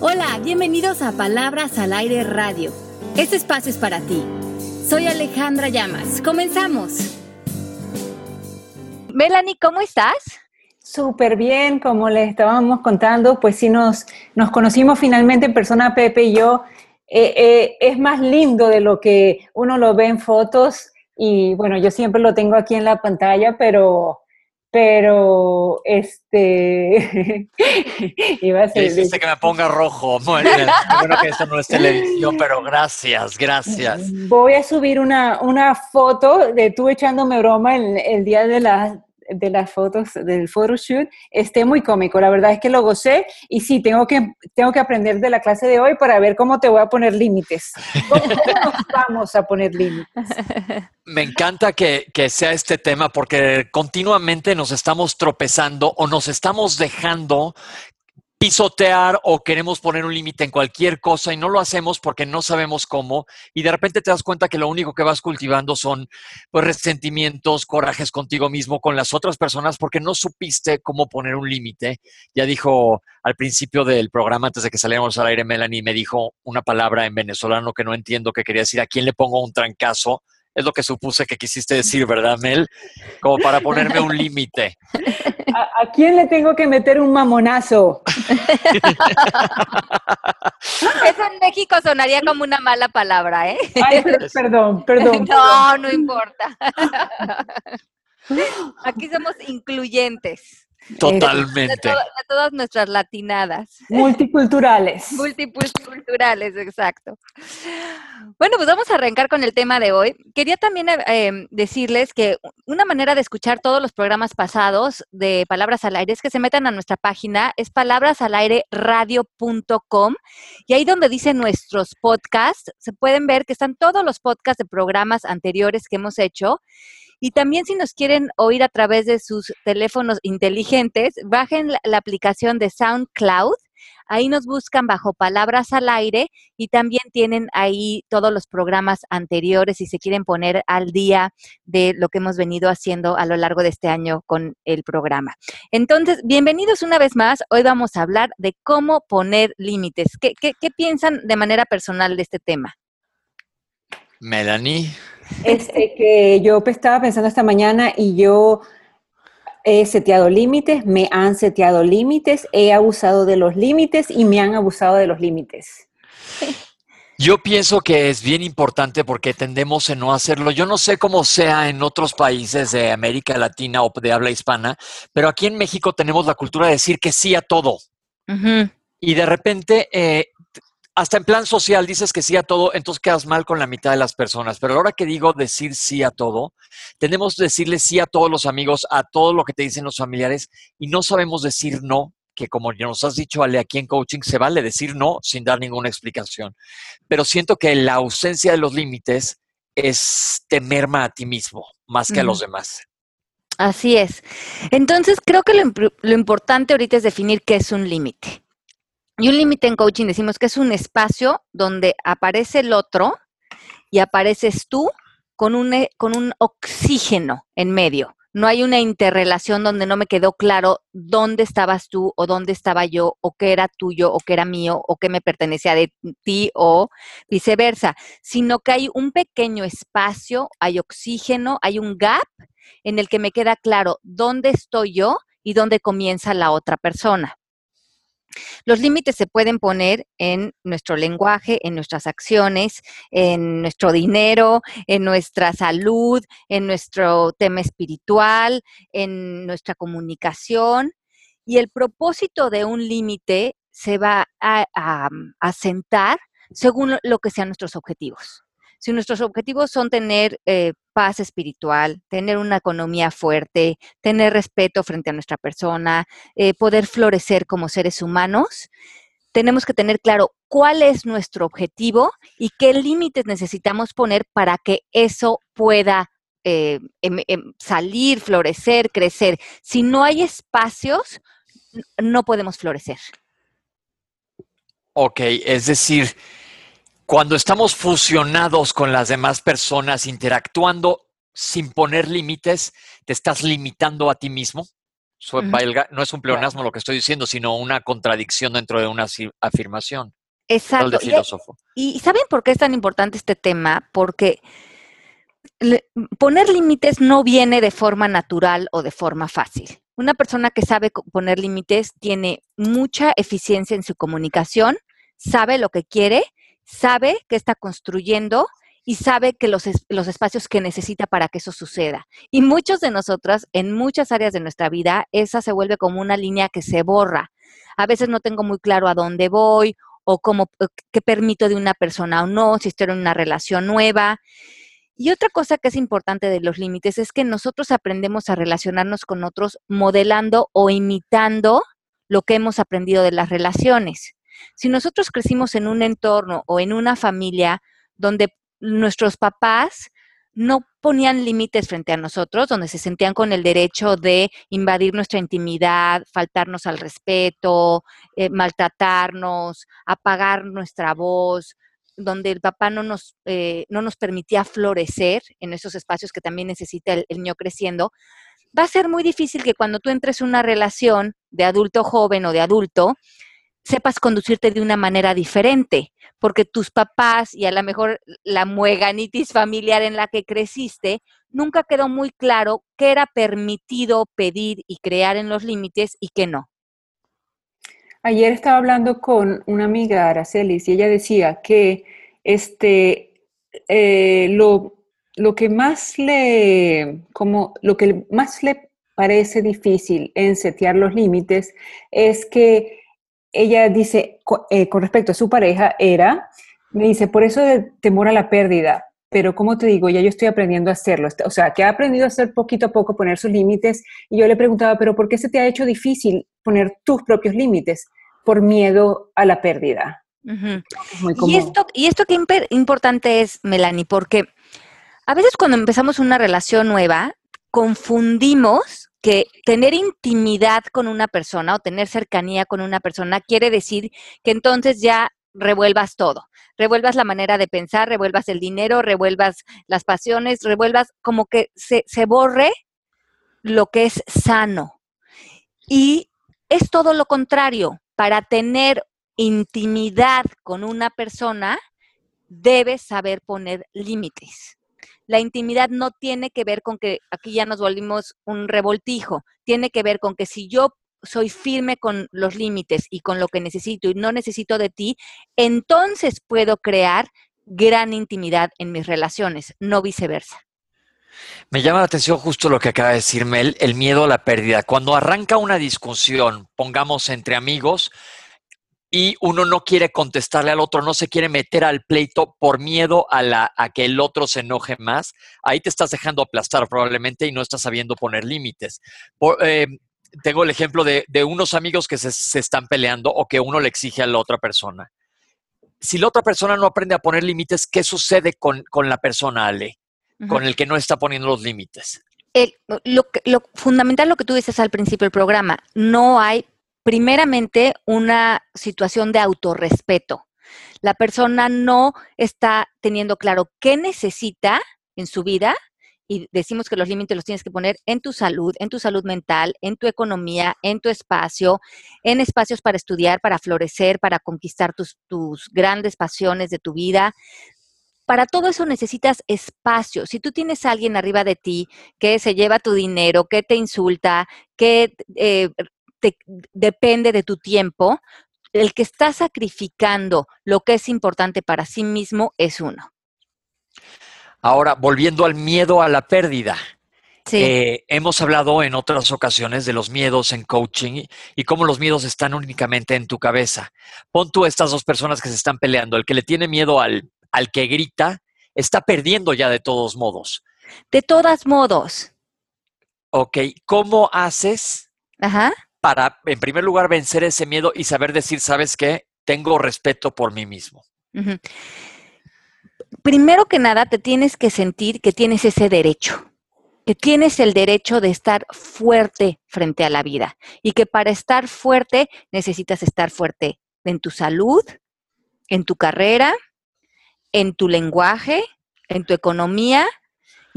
Hola, bienvenidos a Palabras al Aire Radio. Este espacio es para ti. Soy Alejandra Llamas. Comenzamos. Melanie, ¿cómo estás? Súper bien, como les estábamos contando, pues sí nos, nos conocimos finalmente en persona, Pepe y yo. Eh, eh, es más lindo de lo que uno lo ve en fotos y bueno, yo siempre lo tengo aquí en la pantalla, pero, pero este iba a ser que me ponga rojo bueno que esto no es televisión pero gracias gracias. Voy a subir una, una foto de tú echándome broma el, el día de la de las fotos del photoshoot, esté muy cómico. La verdad es que lo gocé y sí, tengo que, tengo que aprender de la clase de hoy para ver cómo te voy a poner límites. ¿Cómo, nos vamos a poner límites? Me encanta que, que sea este tema porque continuamente nos estamos tropezando o nos estamos dejando pisotear o queremos poner un límite en cualquier cosa y no lo hacemos porque no sabemos cómo y de repente te das cuenta que lo único que vas cultivando son pues, resentimientos, corajes contigo mismo, con las otras personas porque no supiste cómo poner un límite. Ya dijo al principio del programa, antes de que saliéramos al aire, Melanie me dijo una palabra en venezolano que no entiendo que quería decir, ¿a quién le pongo un trancazo? Es lo que supuse que quisiste decir, ¿verdad, Mel? Como para ponerme un límite. ¿A, quién le tengo que meter un mamonazo? Eso en México sonaría como una mala palabra, ¿eh? Ay, perdón, perdón. No, no importa. Aquí somos incluyentes. Totalmente. De, todas nuestras latinadas. Multiculturales. Multiculturales, exacto. Bueno, pues vamos a arrancar con el tema de hoy. Quería también eh, em, decirles que una manera de escuchar todos los programas pasados de Palabras al Aire es que se metan a nuestra página, es palabrasalaireradio.com y ahí donde dice nuestros podcasts, se pueden ver que están todos los podcasts de programas anteriores que hemos hecho y también si nos quieren oír a través de sus teléfonos inteligentes, bajen la, aplicación de SoundCloud. Ahí nos buscan bajo palabras al aire y también tienen ahí todos los programas anteriores si se quieren poner al día de lo que hemos venido haciendo a lo largo de este año con el programa. Entonces, bienvenidos una vez más. Hoy vamos a hablar de cómo poner límites. ¿Qué, qué, qué piensan de manera personal de este tema? Melanie. Este, que yo estaba pensando esta mañana y yo he seteado límites, me han seteado límites, he abusado de los límites y me han abusado de los límites. Yo pienso que es bien importante porque tendemos a no hacerlo. Yo no sé cómo sea en otros países de América Latina o de habla hispana, pero aquí en México tenemos la cultura de decir que sí a todo. Y de repente eh, hasta en plan social dices que sí a todo, entonces quedas mal con la mitad de las personas. Pero a la hora que digo decir sí a todo, tenemos que decirle sí a todos los amigos, a todo lo que te dicen los familiares, y no sabemos decir no, que como nos has dicho, Ale, aquí en coaching se vale decir no sin dar ninguna explicación. Pero siento que la ausencia de los límites es temerma a ti mismo más que a los demás. Así es. Entonces, creo que lo, lo importante ahorita es definir qué es un límite. Y un límite en coaching decimos que es un espacio donde aparece el otro y apareces tú con un, e, con un oxígeno en medio. No hay una interrelación donde no me quedó claro dónde estabas tú o dónde estaba yo o qué era tuyo o qué era mío o qué me pertenecía de ti o viceversa, sino que hay un pequeño espacio, hay oxígeno, hay un gap en el que me queda claro dónde estoy yo y dónde comienza la otra persona. Los límites se pueden poner en nuestro lenguaje, en nuestras acciones, en nuestro dinero, en nuestra salud, en nuestro tema espiritual, en nuestra comunicación. Y el propósito de un límite se va a, a, sentar según lo que sean nuestros objetivos. Si nuestros objetivos son tener eh, paz espiritual, tener una economía fuerte, tener respeto frente a nuestra persona, eh, poder florecer como seres humanos, tenemos que tener claro cuál es nuestro objetivo y qué límites necesitamos poner para que eso pueda eh, em, em, salir, florecer, crecer. Si no hay espacios, no podemos florecer. Ok, es decir, cuando estamos fusionados con las demás personas, interactuando sin poner límites, ¿te estás limitando a ti mismo? no es un pleonasmo lo que estoy diciendo, sino una contradicción dentro de una afirmación. Exacto. Y, y, ¿saben por qué es tan importante este tema? Porque poner límites no viene de forma natural o de forma fácil. Una persona que sabe poner límites tiene mucha eficiencia en su comunicación, sabe lo que quiere, sabe que está construyendo y sabe que los, los espacios que necesita para que eso suceda. Y muchos de nosotras, en muchas áreas de nuestra vida, esa se vuelve como una línea que se borra. A veces no tengo muy claro a dónde voy o cómo, qué permito de una persona o no, si estoy en una relación nueva. Y otra cosa que es importante de los límites es que nosotros aprendemos a relacionarnos con otros modelando o imitando lo que hemos aprendido de las relaciones. Si nosotros crecimos en un entorno o en una familia donde nuestros papás no ponían límites frente a nosotros, donde se sentían con el derecho de invadir nuestra intimidad, faltarnos al respeto, eh, maltratarnos, apagar nuestra voz, donde el papá no nos, eh, no nos permitía florecer en esos espacios que también necesita el, el niño creciendo, va a ser muy difícil que cuando tú entres en una relación de adulto joven o de adulto, sepas conducirte de una manera diferente, porque tus papás y a lo mejor la mueganitis familiar en la que creciste, nunca quedó muy claro qué era permitido pedir y crear en los límites y qué no. Ayer estaba hablando con una amiga, Aracelis, y ella decía que este, eh, lo, lo, que más le, como, lo que más le parece difícil en setear los límites es que ella dice, eh, con respecto a su pareja, era, me dice, por eso de temor a la pérdida, pero como te digo, ya yo estoy aprendiendo a hacerlo, o sea, que ha aprendido a hacer poquito a poco, poner sus límites, y yo le preguntaba, pero ¿por qué se te ha hecho difícil poner tus propios límites? Por miedo a la pérdida. y, esto, y esto qué importante es, Melanie, porque a veces cuando empezamos una relación nueva, confundimos que tener intimidad con una persona o tener cercanía con una persona quiere decir que entonces ya revuelvas todo. Revuelvas la manera de pensar, revuelvas el dinero, revuelvas las pasiones, revuelvas como que se, borre lo que es sano. Y es todo lo contrario. Para tener intimidad con una persona, debes saber poner límites la intimidad no tiene que ver con que aquí ya nos volvimos un revoltijo, tiene que ver con que si yo soy firme con los límites y con lo que necesito y no necesito de ti, entonces puedo crear gran intimidad en mis relaciones, no viceversa. Me llama la atención justo lo que acaba de decir Mel, el miedo a la pérdida. Cuando arranca una discusión, pongamos entre amigos, y uno no quiere contestarle al otro, no se quiere meter al pleito por miedo a, la, a que el otro se enoje más, ahí te estás dejando aplastar probablemente y no estás sabiendo poner límites. Eh, tengo el ejemplo de, unos amigos que se, están peleando o que uno le exige a la otra persona. Si la otra persona no aprende a poner límites, ¿qué sucede con, la persona, Ale? Con el que no está poniendo los límites. lo, lo fundamental, lo que tú dices al principio del programa, no hay primeramente una situación de autorrespeto. La persona no está teniendo claro qué necesita en su vida y decimos que los límites los tienes que poner en tu salud, en tu salud mental, en tu economía, en tu espacio, en espacios para estudiar, para florecer, para conquistar tus, tus grandes pasiones de tu vida. Para todo eso necesitas espacio. Si tú tienes a alguien arriba de ti que se lleva tu dinero, que te insulta, que eh, depende de tu tiempo, el que está sacrificando lo que es importante para sí mismo es uno. Ahora, volviendo al miedo a la pérdida. Eh, hemos hablado en otras ocasiones de los miedos en coaching y, cómo los miedos están únicamente en tu cabeza. Pon tú estas dos personas que se están peleando. El que le tiene miedo al, al que grita está perdiendo ya de todos modos. De todos modos. Ok, ¿cómo haces Ajá para, en primer lugar, vencer ese miedo y saber decir, ¿sabes qué? Tengo respeto por mí mismo. Primero que nada, te tienes que sentir que tienes ese derecho, que tienes el derecho de estar fuerte frente a la vida y que para estar fuerte necesitas estar fuerte en tu salud, en tu carrera, en tu lenguaje, en tu economía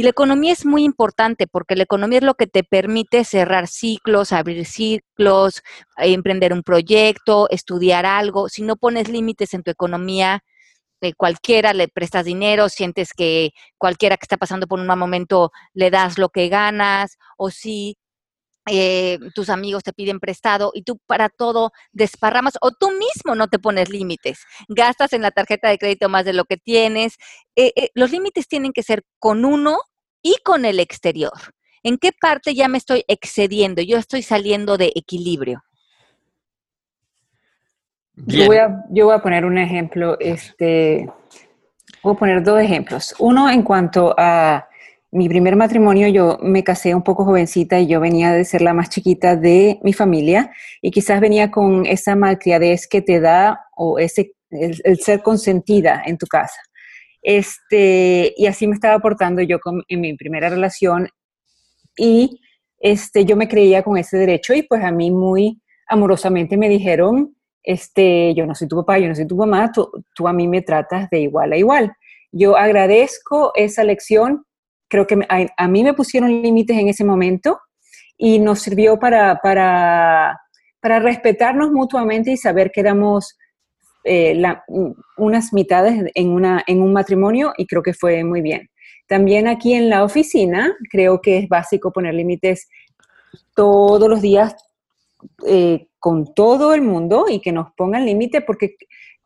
Y la economía es muy importante porque la economía es lo que te permite cerrar ciclos, abrir ciclos, emprender un proyecto, estudiar algo. Si no pones límites en tu economía, eh, cualquiera le prestas dinero, sientes que cualquiera que está pasando por un mal momento le das lo que ganas, o si eh, tus amigos te piden prestado y tú para todo desparramas o tú mismo no te pones límites, gastas en la tarjeta de crédito más de lo que tienes. Eh, eh, los límites tienen que ser con uno y con el exterior. ¿En qué parte ya me estoy excediendo? Yo estoy saliendo de equilibrio. Yo voy, a, yo voy a poner un ejemplo, este, voy a poner dos ejemplos. Uno en cuanto a mi primer matrimonio yo me casé un poco jovencita y yo venía de ser la más chiquita de mi familia y quizás venía con esa malcriadez que te da o ese el, ser consentida en tu casa. Este, y así me estaba portando yo con, en mi primera relación y este, yo me creía con ese derecho y pues a mí muy amorosamente me dijeron, este, yo no soy tu papá, yo no soy tu mamá, tú, tú a mí me tratas de igual a igual. Yo agradezco esa lección creo que a, mí me pusieron límites en ese momento y nos sirvió para, para, para respetarnos mutuamente y saber que éramos eh, unas mitades en, una, en un matrimonio y creo que fue muy bien. También aquí en la oficina creo que es básico poner límites todos los días eh, con todo el mundo y que nos pongan límites porque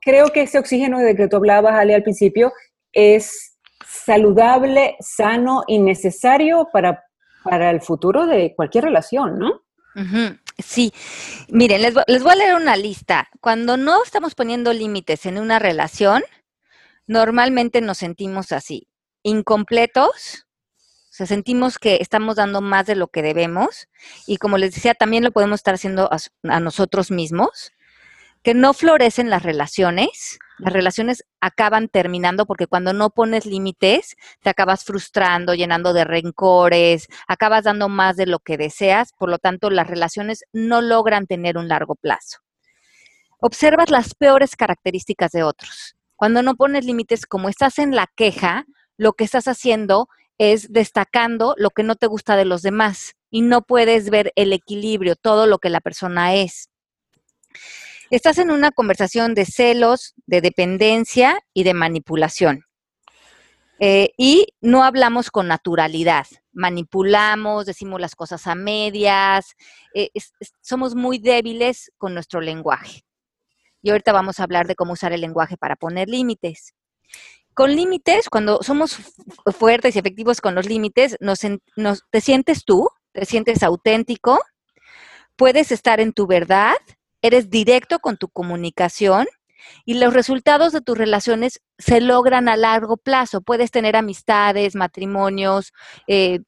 creo que ese oxígeno de que tú hablabas, Ale, al principio, es saludable, sano y necesario para, para el futuro de cualquier relación, ¿no? Sí, miren, les, les, voy a leer una lista. Cuando no estamos poniendo límites en una relación, normalmente nos sentimos así, incompletos, o sea, sentimos que estamos dando más de lo que debemos y como les decía, también lo podemos estar haciendo a nosotros mismos, que no florecen las relaciones, las relaciones acaban terminando porque cuando no pones límites, te acabas frustrando, llenando de rencores, acabas dando más de lo que deseas, por lo tanto las relaciones no logran tener un largo plazo. Observas las peores características de otros. Cuando no pones límites, como estás en la queja, lo que estás haciendo es destacando lo que no te gusta de los demás y no puedes ver el equilibrio, todo lo que la persona es. Estás en una conversación de celos, de dependencia y de manipulación. Eh, y no hablamos con naturalidad. Manipulamos, decimos las cosas a medias, eh, somos muy débiles con nuestro lenguaje. Y ahorita vamos a hablar de cómo usar el lenguaje para poner límites. Con límites, cuando somos fuertes y efectivos con los límites, te sientes tú, te sientes auténtico, puedes estar en tu verdad eres directo con tu comunicación y los resultados de tus relaciones se logran a largo plazo. Puedes tener amistades, matrimonios, eh,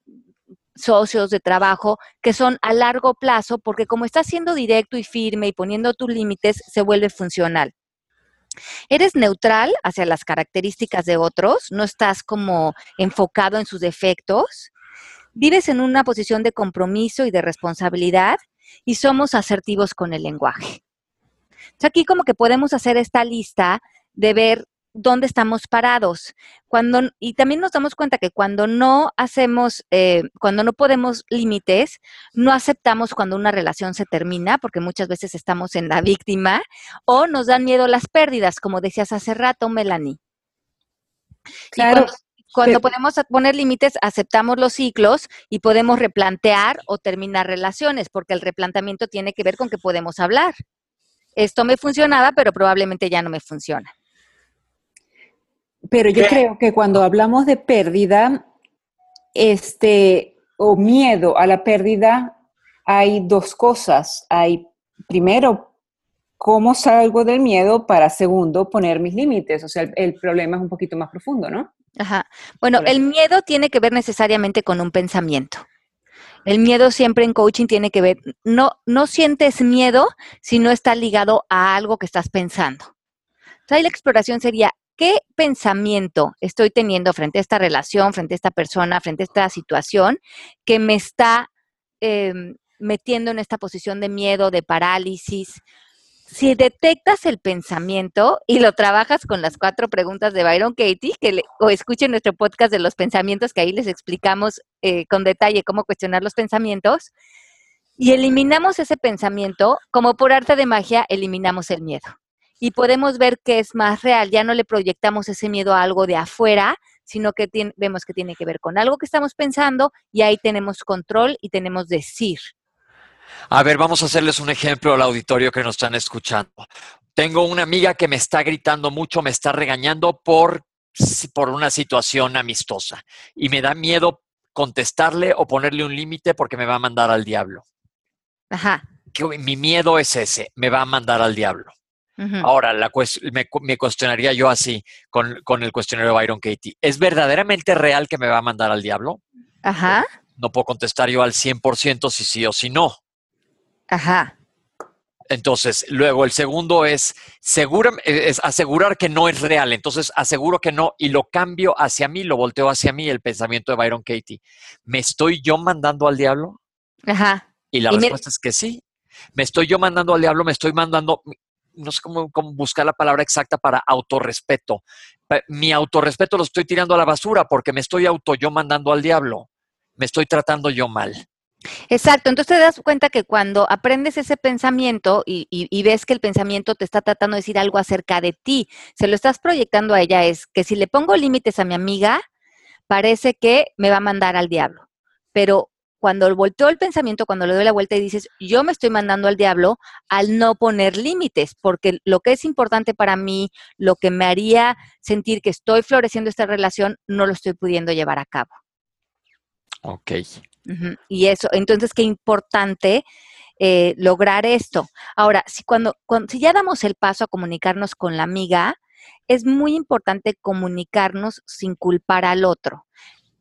socios de trabajo que son a largo plazo porque como estás siendo directo y firme y poniendo tus límites, se vuelve funcional. Eres neutral hacia las características de otros, no estás como enfocado en sus defectos. Vives en una posición de compromiso y de responsabilidad y somos asertivos con el lenguaje. aquí como que podemos hacer esta lista de ver dónde estamos parados. Cuando, y también nos damos cuenta que cuando no hacemos, eh, cuando no podemos límites, no aceptamos cuando una relación se termina, porque muchas veces estamos en la víctima, o nos dan miedo las pérdidas, como decías hace rato, Melanie. Claro. Cuando podemos poner límites, aceptamos los ciclos y podemos replantear o terminar relaciones, porque el replanteamiento tiene que ver con que podemos hablar. Esto me funcionaba, pero probablemente ya no me funciona. Pero yo creo que cuando hablamos de pérdida, este, o miedo a la pérdida, hay dos cosas. Hay, primero, cómo salgo del miedo para, segundo, poner mis límites. O sea, el problema es un poquito más profundo, ¿no? Ajá. Bueno, el miedo tiene que ver necesariamente con un pensamiento. El miedo siempre en coaching tiene que ver, no, no sientes miedo si no está ligado a algo que estás pensando. Entonces, la exploración sería, ¿qué pensamiento estoy teniendo frente a esta relación, frente a esta persona, frente a esta situación que me está em, metiendo en esta posición de miedo, de parálisis? Si detectas el pensamiento y lo trabajas con las cuatro preguntas de Byron Katie, que o escuchen nuestro podcast de los pensamientos, que ahí les explicamos eh, con detalle cómo cuestionar los pensamientos, y eliminamos ese pensamiento, como por arte de magia, eliminamos el miedo. Y podemos ver que es más real, ya no le proyectamos ese miedo a algo de afuera, sino que vemos que tiene que ver con algo que estamos pensando y ahí tenemos control y tenemos decir. A ver, vamos a hacerles un ejemplo al auditorio que nos están escuchando. Tengo una amiga que me está gritando mucho, me está regañando por, por una situación amistosa y me da miedo contestarle o ponerle un límite porque me va a mandar al diablo. Ajá. mi miedo es ese, me va a mandar al diablo. Ahora, la me, cuestionaría yo así con, con, el cuestionario de Byron Katie. ¿Es verdaderamente real que me va a mandar al diablo? Ajá. No puedo contestar yo al 100% si sí o si no. Ajá. Entonces, luego el segundo es, es asegurar que no es real. Entonces, aseguro que no y lo cambio hacia mí, lo volteo hacia mí, el pensamiento de Byron Katie. ¿Me estoy yo mandando al diablo? Ajá. Y la respuesta es que sí. Me estoy yo mandando al diablo, me estoy mandando, no sé cómo, cómo buscar la palabra exacta para autorrespeto. Mi autorrespeto lo estoy tirando a la basura porque me estoy auto yo mandando al diablo. Me estoy tratando yo mal. Exacto, entonces te das cuenta que cuando aprendes ese pensamiento y, ves que el pensamiento te está tratando de decir algo acerca de ti, se lo estás proyectando a ella, es que si le pongo límites a mi amiga, parece que me va a mandar al diablo. Pero cuando volteo el pensamiento, cuando le doy la vuelta y dices, yo me estoy mandando al diablo al no poner límites, porque lo que es importante para mí, lo que me haría sentir que estoy floreciendo esta relación, no lo estoy pudiendo llevar a cabo. Ok. Y eso, entonces, qué importante eh, lograr esto. Ahora, si cuando, si ya damos el paso a comunicarnos con la amiga, es muy importante comunicarnos sin culpar al otro.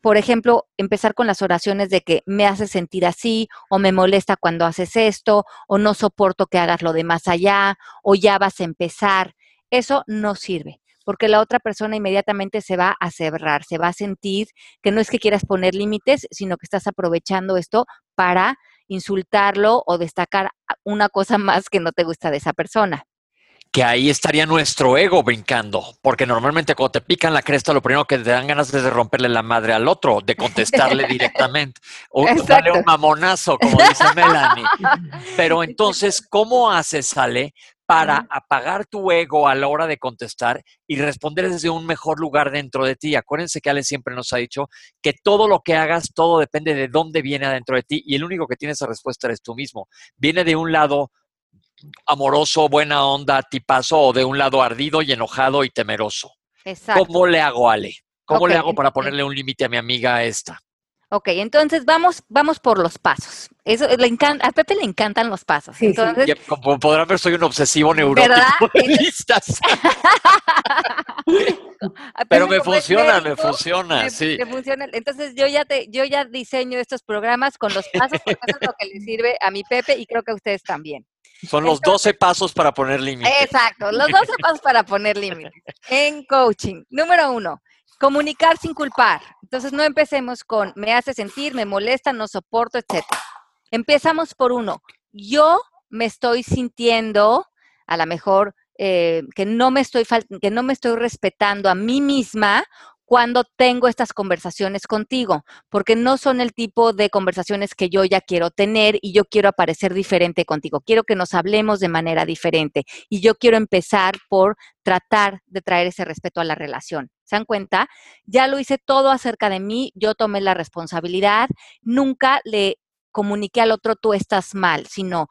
Por ejemplo, empezar con las oraciones de que me hace sentir así, o me molesta cuando haces esto, o no soporto que hagas lo de más allá, o ya vas a empezar. Eso no sirve porque la otra persona inmediatamente se va a cerrar, se va a sentir que no es que quieras poner límites, sino que estás aprovechando esto para insultarlo o destacar una cosa más que no te gusta de esa persona que ahí estaría nuestro ego brincando, porque normalmente cuando te pican la cresta, lo primero que te dan ganas es de romperle la madre al otro, de contestarle directamente, o darle un mamonazo, como dice Melanie. Pero entonces, ¿cómo haces, Sale, para apagar tu ego a la hora de contestar y responder desde un mejor lugar dentro de ti. Acuérdense que Ale siempre nos ha dicho que todo lo que hagas, todo depende de dónde viene adentro de ti y el único que tiene esa respuesta eres tú mismo. Viene de un lado amoroso, buena onda, tipazo o de un lado ardido y enojado y temeroso. Exacto. ¿Cómo le hago, Ale? ¿Cómo le hago para ponerle un límite a mi amiga esta? Ok, entonces vamos, vamos por los pasos. Eso le encanta, a Pepe le encantan los pasos. entonces, como podrán ver, soy un obsesivo neurótico Pero me funciona, me funciona, sí. funciona. Entonces yo ya te, yo ya diseño estos programas con los pasos porque eso es lo que le sirve a mi Pepe y creo que a ustedes también. Son los 12 pasos para poner límites. Exacto, los 12 pasos para poner límites. En coaching, número uno, Comunicar sin culpar. Entonces no empecemos con me hace sentir, me molesta, no soporto, etc. Empezamos por uno. Yo me estoy sintiendo, a lo mejor, eh, que, no me estoy que no me estoy respetando a mí misma cuando tengo estas conversaciones contigo, porque no son el tipo de conversaciones que yo ya quiero tener y yo quiero aparecer diferente contigo. Quiero que nos hablemos de manera diferente y yo quiero empezar por tratar de traer ese respeto a la relación. ¿Se dan cuenta? Ya lo hice todo acerca de mí, yo tomé la responsabilidad, nunca le comuniqué al otro tú estás mal, sino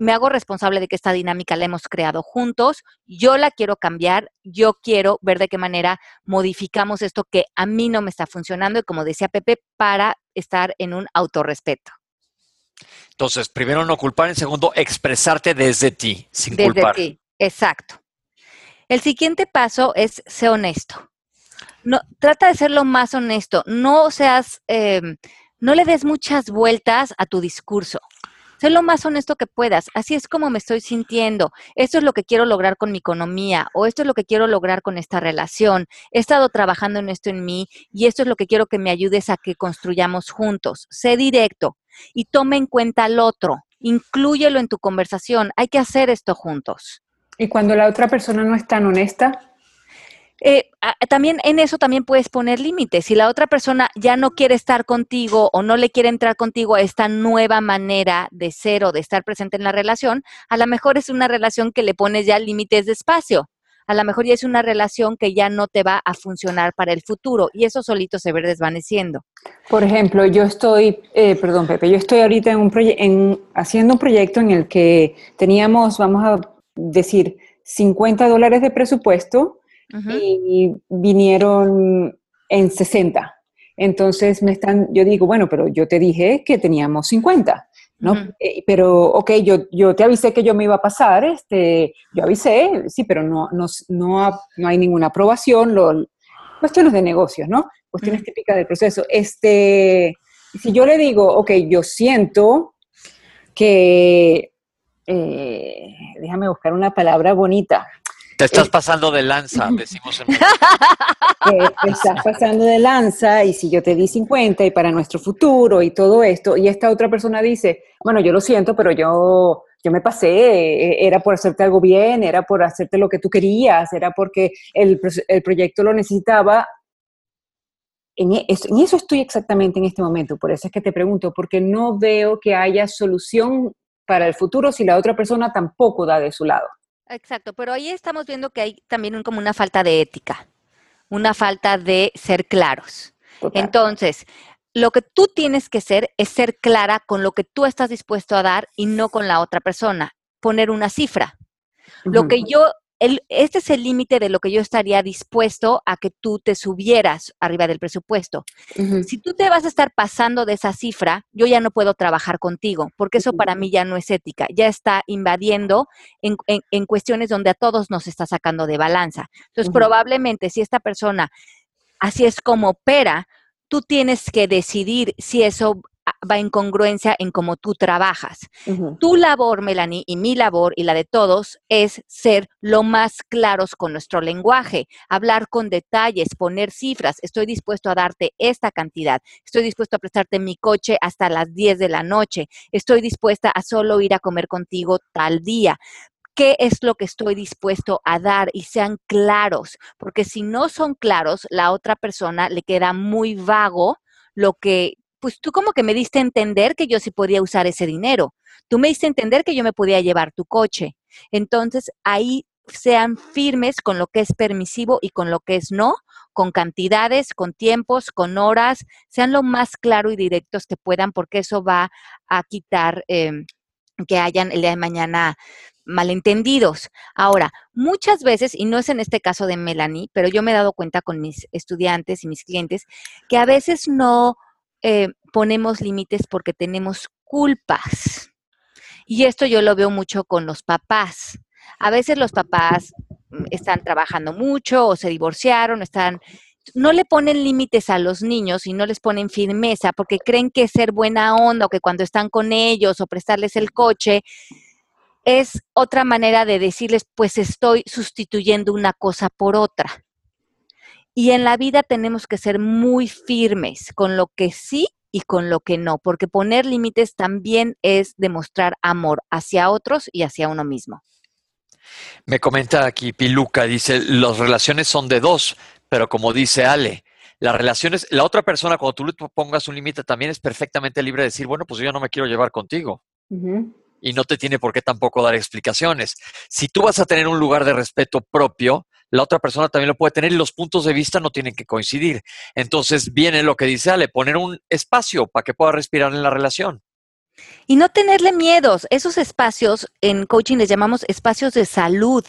me hago responsable de que esta dinámica la hemos creado juntos, yo la quiero cambiar, yo quiero ver de qué manera modificamos esto que a mí no me está funcionando y como decía Pepe, para estar en un autorrespeto. Entonces, primero no culpar, en segundo, expresarte desde ti, sin desde Ti, exacto. El siguiente paso es ser honesto. No, trata de ser lo más honesto. No seas, em, no le des muchas vueltas a tu discurso. Sé lo más honesto que puedas. Así es como me estoy sintiendo. Esto es lo que quiero lograr con mi economía o esto es lo que quiero lograr con esta relación. He estado trabajando en esto en mí y esto es lo que quiero que me ayudes a que construyamos juntos. Sé directo y tome en cuenta al otro. inclúyelo en tu conversación, hay que hacer esto juntos. ¿Y cuando la otra persona no es tan honesta? Eh, también en eso también puedes poner límites. Si la otra persona ya no quiere estar contigo o no le quiere entrar contigo a esta nueva manera de ser o de estar presente en la relación, a lo mejor es una relación que le pones ya límites de espacio. A lo mejor ya es una relación que ya no te va a funcionar para el futuro y eso solito se ve desvaneciendo. Por ejemplo, yo estoy, eh, perdón Pepe, yo estoy ahorita en haciendo un proyecto en el que teníamos, vamos a decir, 50 dólares de presupuesto y vinieron en 60. Entonces me están, yo digo, bueno, pero yo te dije que teníamos 50, ¿no? Eh, pero, ok, yo, yo te avisé que yo me iba a pasar, este, yo avisé, sí, pero no, no, no, no hay ninguna aprobación, lo, cuestiones de negocios, ¿no? Cuestiones típicas del proceso. Este, si yo le digo, ok, yo siento que, eh, déjame buscar una palabra bonita, te estás pasando de lanza, decimos en Te estás pasando de lanza y si yo te di 50 y para nuestro futuro y todo esto, y esta otra persona dice, bueno, yo lo siento, pero yo, yo me pasé, e, era por hacerte algo bien, era por hacerte lo que tú querías, era porque el, el proyecto lo necesitaba. En, e, en eso estoy exactamente en este momento, por eso es que te pregunto, porque no veo que haya solución para el futuro si la otra persona tampoco da de su lado. Exacto, pero ahí estamos viendo que hay también como una falta de ética, una falta de ser claros. Entonces, lo que tú tienes que ser es ser clara con lo que tú estás dispuesto a dar y no con la otra persona. Poner una cifra. Lo que yo este es el límite de lo que yo estaría dispuesto a que tú te subieras arriba del presupuesto. Si tú te vas a estar pasando de esa cifra, yo ya no puedo trabajar contigo, porque eso para mí ya no es ética, ya está invadiendo en, en, cuestiones donde a todos nos está sacando de balanza. Entonces, probablemente si esta persona así es como opera, tú tienes que decidir si eso va en congruencia en cómo tú trabajas. Tu labor, Melanie, y mi labor y la de todos es ser lo más claros con nuestro lenguaje, hablar con detalles, poner cifras. Estoy dispuesto a darte esta cantidad. Estoy dispuesto a prestarte mi coche hasta las 10 de la noche. Estoy dispuesta a solo ir a comer contigo tal día qué es lo que estoy dispuesto a dar y sean claros, porque si no son claros, la otra persona le queda muy vago lo que pues tú como que me diste a entender que yo sí podía usar ese dinero. Tú me diste a entender que yo me podía llevar tu coche. Entonces, ahí sean firmes con lo que es permisivo y con lo que es no, con cantidades, con tiempos, con horas, sean lo más claro y directos que puedan, porque eso va a quitar em, que hayan el día de mañana malentendidos. Ahora, muchas veces, y no es en este caso de Melanie, pero yo me he dado cuenta con mis estudiantes y mis clientes, que a veces no eh, ponemos límites porque tenemos culpas. Y esto yo lo veo mucho con los papás. A veces los papás mm, están trabajando mucho o se divorciaron, están no le ponen límites a los niños y no les ponen firmeza porque creen que ser buena onda o que cuando están con ellos o prestarles el coche es otra manera de decirles, pues estoy sustituyendo una cosa por otra. Y en la vida tenemos que ser muy firmes con lo que sí y con lo que no, porque poner límites también es demostrar amor hacia otros y hacia uno mismo. Me comenta aquí Piluca, dice, las relaciones son de dos, pero como dice Ale, las relaciones, la otra persona cuando tú le pongas un límite también es perfectamente libre de decir, bueno, pues yo no me quiero llevar contigo. Y no te tiene por qué tampoco dar explicaciones. Si tú vas a tener un lugar de respeto propio, la otra persona también lo puede tener y los puntos de vista no tienen que coincidir. Entonces viene lo que dice Ale, poner un espacio para que pueda respirar en la relación. Y no tenerle miedos. Esos espacios en coaching les llamamos espacios de salud.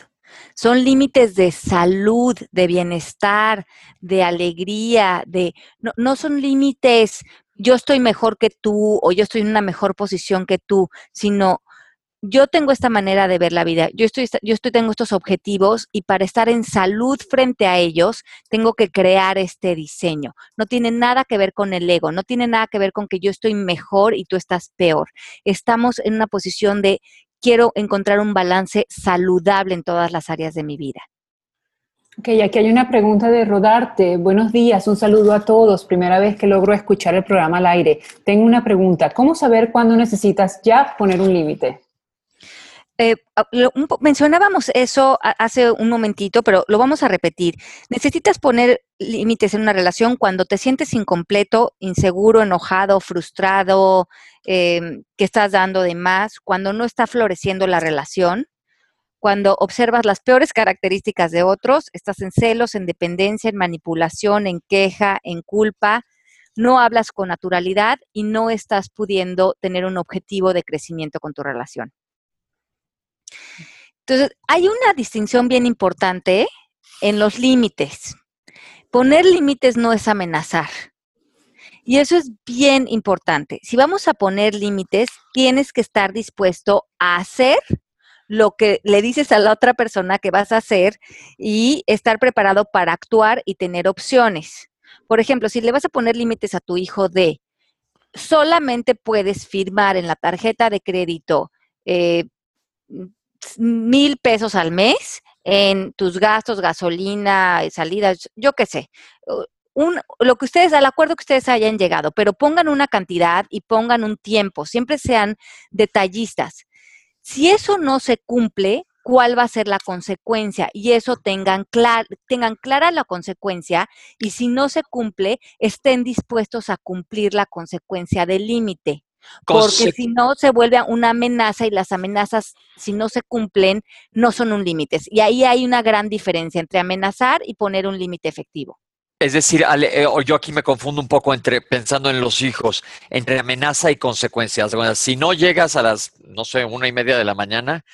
Son límites de salud, de bienestar, de alegría, de no, no son límites yo estoy mejor que tú o yo estoy en una mejor posición que tú, sino yo tengo esta manera de ver la vida, yo estoy, yo estoy, tengo estos objetivos y para estar en salud frente a ellos, tengo que crear este diseño. No tiene nada que ver con el ego, no tiene nada que ver con que yo estoy mejor y tú estás peor. Estamos en una posición de quiero encontrar un balance saludable en todas las áreas de mi vida. Ok, aquí hay una pregunta de Rodarte. Buenos días, un saludo a todos. Primera vez que logro escuchar el programa al aire. Tengo una pregunta. ¿Cómo saber cuándo necesitas ya poner un límite? Eh, ah, mencionábamos eso hace un momentito, pero lo vamos a repetir. Necesitas poner límites en una relación cuando te sientes incompleto, inseguro, enojado, frustrado, em, que estás dando de más, cuando no está floreciendo la relación, cuando observas las peores características de otros, estás en celos, en dependencia, en manipulación, en queja, en culpa, no hablas con naturalidad y no estás pudiendo tener un objetivo de crecimiento con tu relación. Entonces, hay una distinción bien importante en los límites. Poner límites no es amenazar. Y eso es bien importante. Si vamos a poner límites, tienes que estar dispuesto a hacer lo que le dices a la otra persona que vas a hacer y estar preparado para actuar y tener opciones. Por ejemplo, si le vas a poner límites a tu hijo de solamente puedes firmar en la tarjeta de crédito eh, mil pesos al mes en tus gastos, gasolina, salidas, yo qué sé. Un, lo que ustedes, al acuerdo que ustedes hayan llegado, pero pongan una cantidad y pongan un tiempo, siempre sean detallistas. Si eso no se cumple, ¿cuál va a ser la consecuencia? Y eso tengan, tengan clara la consecuencia y si no se cumple, estén dispuestos a cumplir la consecuencia del límite. Porque si no, se vuelve una amenaza y las amenazas, si no se cumplen, no son un límite. Y ahí hay una gran diferencia entre amenazar y poner un límite efectivo. Es decir, eh, yo aquí me confundo un poco entre pensando en los hijos, entre amenaza y consecuencias. si no llegas a las, no sé, una y media de la mañana,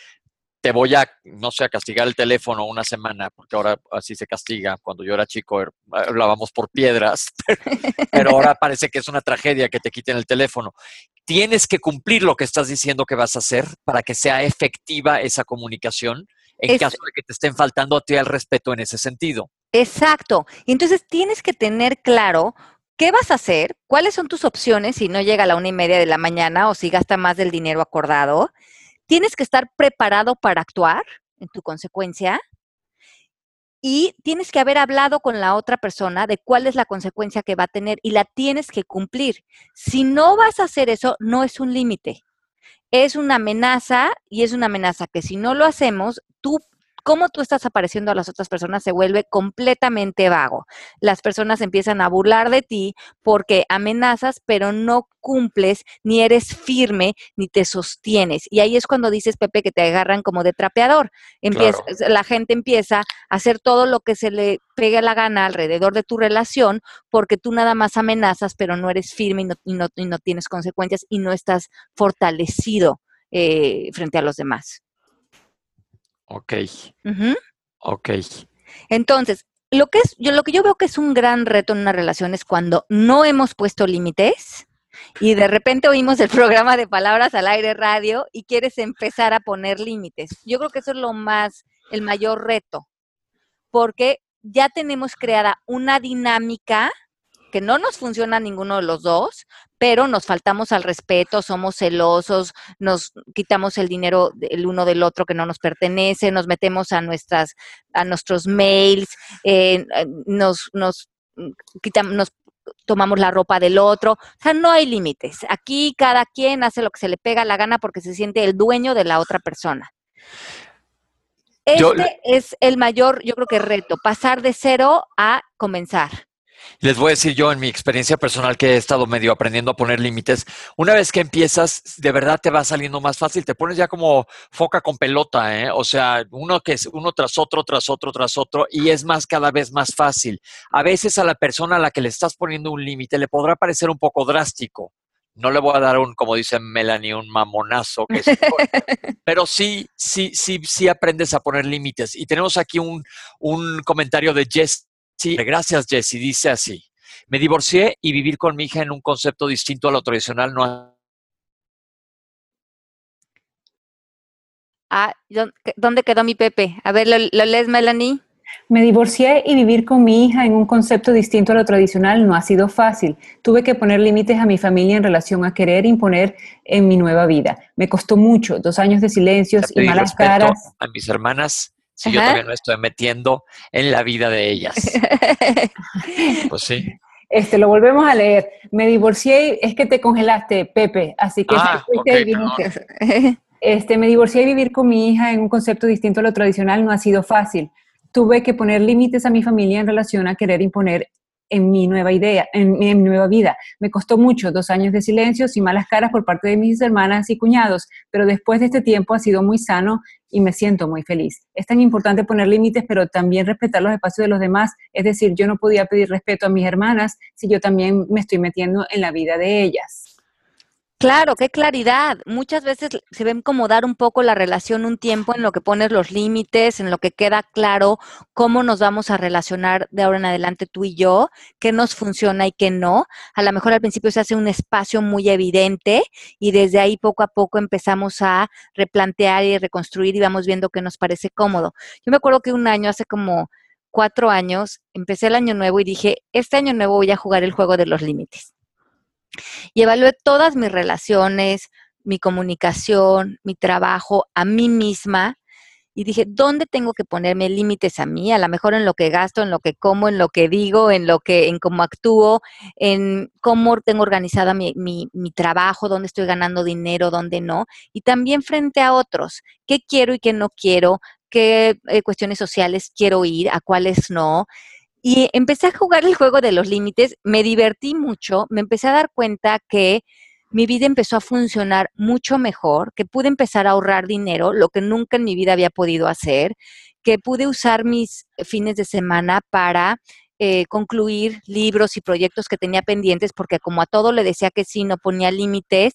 te voy a, no sé, a castigar el teléfono una semana, porque ahora así se castiga. Cuando yo era chico er, hablábamos por piedras, pero ahora parece que es una tragedia que te quiten el teléfono. Tienes que cumplir lo que estás diciendo que vas a hacer para que sea efectiva esa comunicación en caso de que te estén faltando a ti el respeto en ese sentido. Exacto. Entonces tienes que tener claro ¿Qué vas a hacer? ¿Cuáles son tus opciones si no llega a la una y media de la mañana o si gasta más del dinero acordado? tienes que estar preparado para actuar en tu consecuencia y tienes que haber hablado con la otra persona de cuál es la consecuencia que va a tener y la tienes que cumplir. Si no vas a hacer eso, no es un límite. Es una amenaza y es una amenaza que si no lo hacemos, tú cómo tú estás apareciendo a las otras personas se vuelve completamente vago. Las personas empiezan a burlar de ti porque amenazas, pero no cumples, ni eres firme, ni te sostienes. Y ahí es cuando dices, Pepe, que te agarran como de trapeador. Empieza, La gente empieza a hacer todo lo que se le pegue la gana alrededor de tu relación porque tú nada más amenazas, pero no eres firme y no, no, tienes consecuencias y no estás fortalecido eh, frente a los demás. Ok. Ok. Entonces, lo que es, yo lo que yo veo que es un gran reto en una relación es cuando no hemos puesto límites y de repente oímos el programa de palabras al aire radio y quieres empezar a poner límites. Yo creo que eso es lo más, el mayor reto, porque ya tenemos creada una dinámica que no nos funciona ninguno de los dos, pero nos faltamos al respeto, somos celosos, nos quitamos el dinero el uno del otro que no nos pertenece, nos metemos a nuestras a nuestros mails, eh, nos nos quitamos nos tomamos la ropa del otro, o sea, no hay límites. Aquí cada quien hace lo que se le pega la gana porque se siente el dueño de la otra persona. Este es el mayor, yo creo que reto, pasar de cero a comenzar. Les voy a decir yo en mi experiencia personal que he estado medio aprendiendo a poner límites. Una vez que empiezas, de verdad te va saliendo más fácil. Te pones ya como foca con pelota, ¿eh? O sea, uno que es uno tras otro, tras otro, tras otro, y es más cada vez más fácil. A veces a la persona a la que le estás poniendo un límite le podrá parecer un poco drástico. No le voy a dar un, como dice Melanie, un mamonazo, pero sí, sí, sí, sí aprendes a poner límites. Y tenemos aquí un, un comentario de Jess Sí, gracias Jesse. Dice así. Me divorcié y vivir con mi hija en un concepto distinto a lo tradicional no Ah, ¿dónde quedó mi Pepe? A ver, ¿lo, lo lees, Melanie? Me divorcié y vivir con mi hija en un concepto distinto a lo tradicional no ha sido fácil. Tuve que poner límites a mi familia en relación a querer imponer en mi nueva vida. Me costó mucho, dos años de silencios y malas caras. A mis hermanas si yo todavía no estoy metiendo en la vida de ellas? pues sí. Este, lo volvemos a leer. Me divorcié, es que te congelaste, Pepe, así que ah, este, me divorcié y vivir con mi hija en un concepto distinto a lo tradicional no ha sido fácil. Tuve que poner límites a mi familia en relación a querer imponer en mi nueva idea, en, mi nueva vida. Me costó mucho, dos años de silencio y malas caras por parte de mis hermanas y cuñados, pero después de este tiempo ha sido muy sano y me siento muy feliz. Es tan importante poner límites, pero también respetar los espacios de los demás. Es decir, yo no podía pedir respeto a mis hermanas si yo también me estoy metiendo en la vida de ellas. Claro, qué claridad. Muchas veces se ven como dar un poco la relación un tiempo en lo que pones los límites, en lo que queda claro cómo nos vamos a relacionar de ahora en adelante tú y yo, qué nos funciona y qué no. A lo mejor al principio se hace un espacio muy evidente y desde ahí poco a poco empezamos a replantear y reconstruir y vamos viendo qué nos parece cómodo. Yo me acuerdo que un año, hace como cuatro años, empecé el año nuevo y dije, este año nuevo voy a jugar el juego de los límites y evalué todas mis relaciones, mi comunicación, mi trabajo a mí misma y dije, ¿dónde tengo que ponerme límites a mí? A lo mejor en lo que gasto, en lo que como, en lo que digo, en lo que, en cómo actúo, en cómo tengo organizada mi, mi, mi trabajo, dónde estoy ganando dinero, dónde no, y también frente a otros, qué quiero y qué no quiero, qué eh, cuestiones sociales quiero ir, a cuáles no. Y empecé a jugar el juego de los límites, me divertí mucho, me empecé a dar cuenta que mi vida empezó a funcionar mucho mejor, que pude empezar a ahorrar dinero, lo que nunca en mi vida había podido hacer, que pude usar mis fines de semana para eh, concluir libros y proyectos que tenía pendientes, porque como a todo le decía que sí, no ponía límites,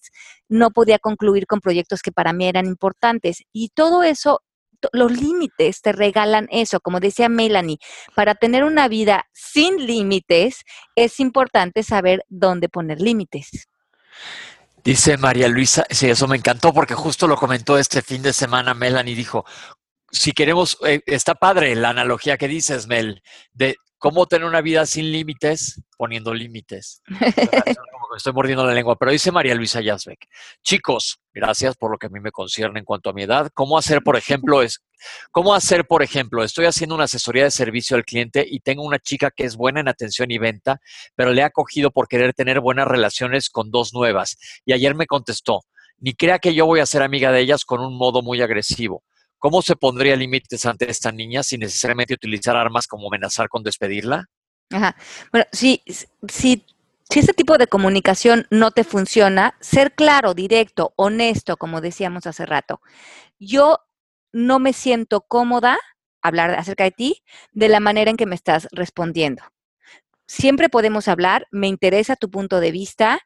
no podía concluir con proyectos que para mí eran importantes. Y todo eso los límites te regalan eso, como decía Melanie, para tener una vida sin límites es importante saber dónde poner límites. Dice María Luisa, sí, eso me encantó porque justo lo comentó este fin de semana Melanie, dijo, si queremos, eh, está padre la analogía que dices, Mel, de cómo tener una vida sin límites, poniendo límites. estoy mordiendo la lengua, pero dice María Luisa Yazbek. Chicos, gracias por lo que a mí me concierne en cuanto a mi edad. ¿Cómo hacer, por ejemplo, es, cómo hacer, por ejemplo, estoy haciendo una asesoría de servicio al cliente y tengo una chica que es buena en atención y venta, pero le ha cogido por querer tener buenas relaciones con dos nuevas. Y ayer me contestó, ni crea que yo voy a ser amiga de ellas con un modo muy agresivo. ¿Cómo se pondría límites ante esta niña sin necesariamente utilizar armas como amenazar con despedirla? Ajá. Bueno, sí, sí si ese tipo de comunicación no te funciona, ser claro, directo, honesto, como decíamos hace rato. Yo no me siento cómoda hablar acerca de ti de la manera en que me estás respondiendo. Siempre podemos hablar, me interesa tu punto de vista,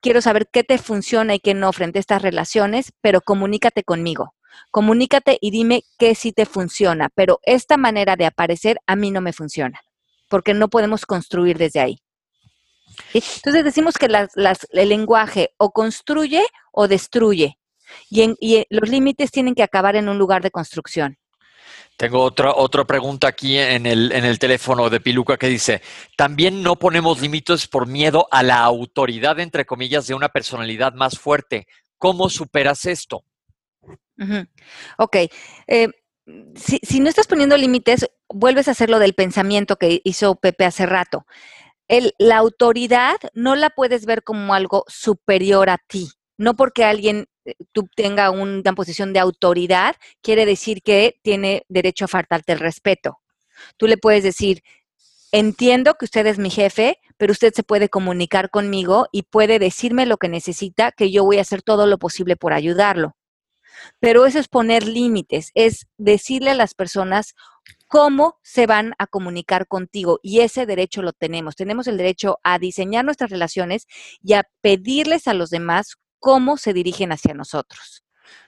quiero saber qué te funciona y qué no frente a estas relaciones, pero comunícate conmigo. Comunícate y dime qué sí te funciona, pero esta manera de aparecer a mí no me funciona, porque no podemos construir desde ahí. Entonces decimos que el lenguaje o construye o destruye. Y, los límites tienen que acabar en un lugar de construcción. Tengo otra, otra pregunta aquí en el, en el teléfono de Piluca que dice, también no ponemos límites por miedo a la autoridad, entre comillas, de una personalidad más fuerte. ¿Cómo superas esto? Ok. Eh, si, si, no estás poniendo límites, vuelves a hacer lo del pensamiento que hizo Pepe hace rato la autoridad no la puedes ver como algo superior a ti. No porque alguien eh, tú tenga una posición de autoridad, quiere decir que tiene derecho a faltarte el respeto. Tú le puedes decir, entiendo que usted es mi jefe, pero usted se puede comunicar conmigo y puede decirme lo que necesita, que yo voy a hacer todo lo posible por ayudarlo. Pero eso es poner límites, es decirle a las personas cómo se van a comunicar contigo. Y ese derecho lo tenemos. Tenemos el derecho a diseñar nuestras relaciones y a pedirles a los demás cómo se dirigen hacia nosotros.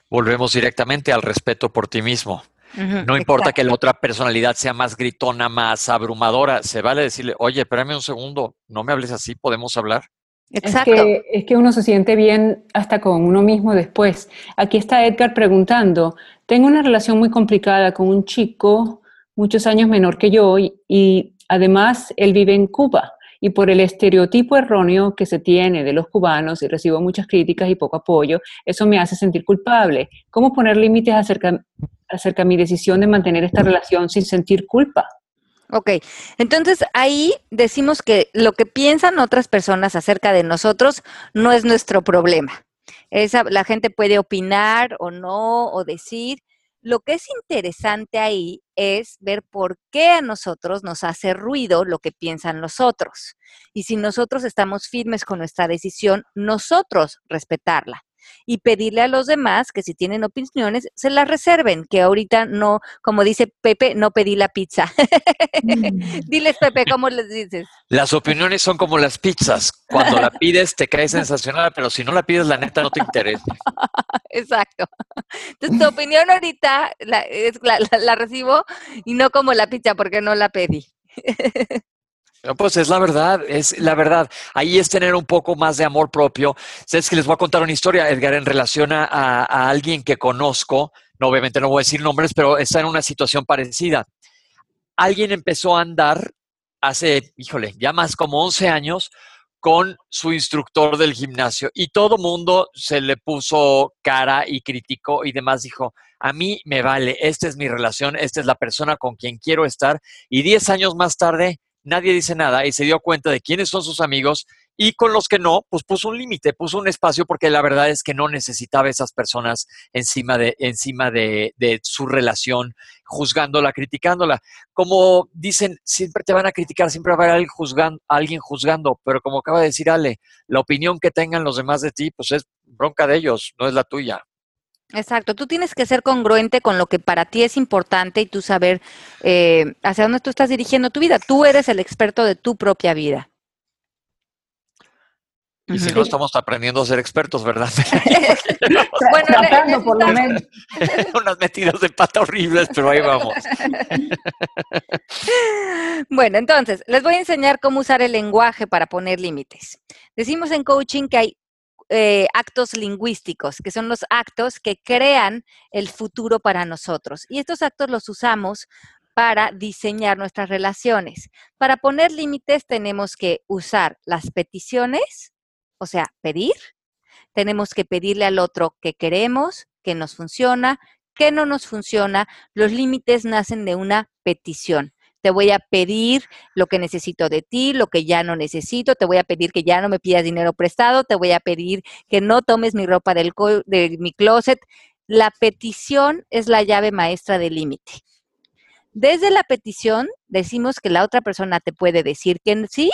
Volvemos directamente al respeto por ti mismo. no importa que la otra personalidad sea más gritona, más abrumadora, se vale decirle, oye, espérame un segundo, no me hables así, podemos hablar. Exacto. Es que, es que, uno se siente bien hasta con uno mismo después. Aquí está Edgar preguntando, tengo una relación muy complicada con un chico muchos años menor que yo y, además él vive en Cuba y por el estereotipo erróneo que se tiene de los cubanos y recibo muchas críticas y poco apoyo, eso me hace sentir culpable. ¿Cómo poner límites acerca, acerca de mi decisión de mantener esta relación sin sentir culpa. Ok, entonces ahí decimos que lo que piensan otras personas acerca de nosotros no es nuestro problema. Esa, la gente puede opinar o no, o decir. Lo que es interesante ahí es ver por qué a nosotros nos hace ruido lo que piensan los otros. Y si nosotros estamos firmes con nuestra decisión, nosotros respetarla y pedirle a los demás que si tienen opiniones se las reserven, que ahorita no, como dice Pepe, no pedí la pizza. Mm. Diles, Pepe, ¿cómo les dices? Las opiniones son como las pizzas. Cuando la pides te cae sensacional, pero si no la pides, la neta no te interesa. Exacto. Entonces, tu opinión ahorita la, la recibo y no como la pizza porque no la pedí. Pues es la verdad, es la verdad. Ahí es tener un poco más de amor propio. Es que les voy a contar una historia, Edgar, en relación a, a, alguien que conozco. No, obviamente no voy a decir nombres, pero está en una situación parecida. Alguien empezó a andar hace, híjole, ya más como 11 años con su instructor del gimnasio y todo mundo se le puso cara y criticó y demás. Dijo, a mí me vale, esta es mi relación, esta es la persona con quien quiero estar. Y 10 años más tarde nadie dice nada y se dio cuenta de quiénes son sus amigos y con los que no, pues puso un límite, puso un espacio porque la verdad es que no necesitaba esas personas encima de, encima de, su relación, juzgándola, criticándola. Como dicen, siempre te van a criticar, siempre va a haber juzgando, alguien juzgando, pero como acaba de decir Ale, la opinión que tengan los demás de ti, pues es bronca de ellos, no es la tuya. Exacto, tú tienes que ser congruente con lo que para ti es importante y tú saber eh, hacia dónde tú estás dirigiendo tu vida. Tú eres el experto de tu propia vida. Y si no estamos aprendiendo a ser expertos, ¿verdad? bueno, Tratando, por lo menos. Unas metidas de pata horribles, pero ahí vamos. bueno, entonces, les voy a enseñar cómo usar el lenguaje para poner límites. Decimos en coaching que hay eh, actos lingüísticos, que son los actos que crean el futuro para nosotros. Y estos actos los usamos para diseñar nuestras relaciones. Para poner límites tenemos que usar las peticiones, o sea, pedir. Tenemos que pedirle al otro que queremos, que nos funciona, que no nos funciona. Los límites nacen de una petición te voy a pedir lo que necesito de ti, lo que ya no necesito, te voy a pedir que ya no me pidas dinero prestado, te voy a pedir que no tomes mi ropa del de mi closet. La petición es la llave maestra del límite. Desde la petición decimos que la otra persona te puede decir que sí,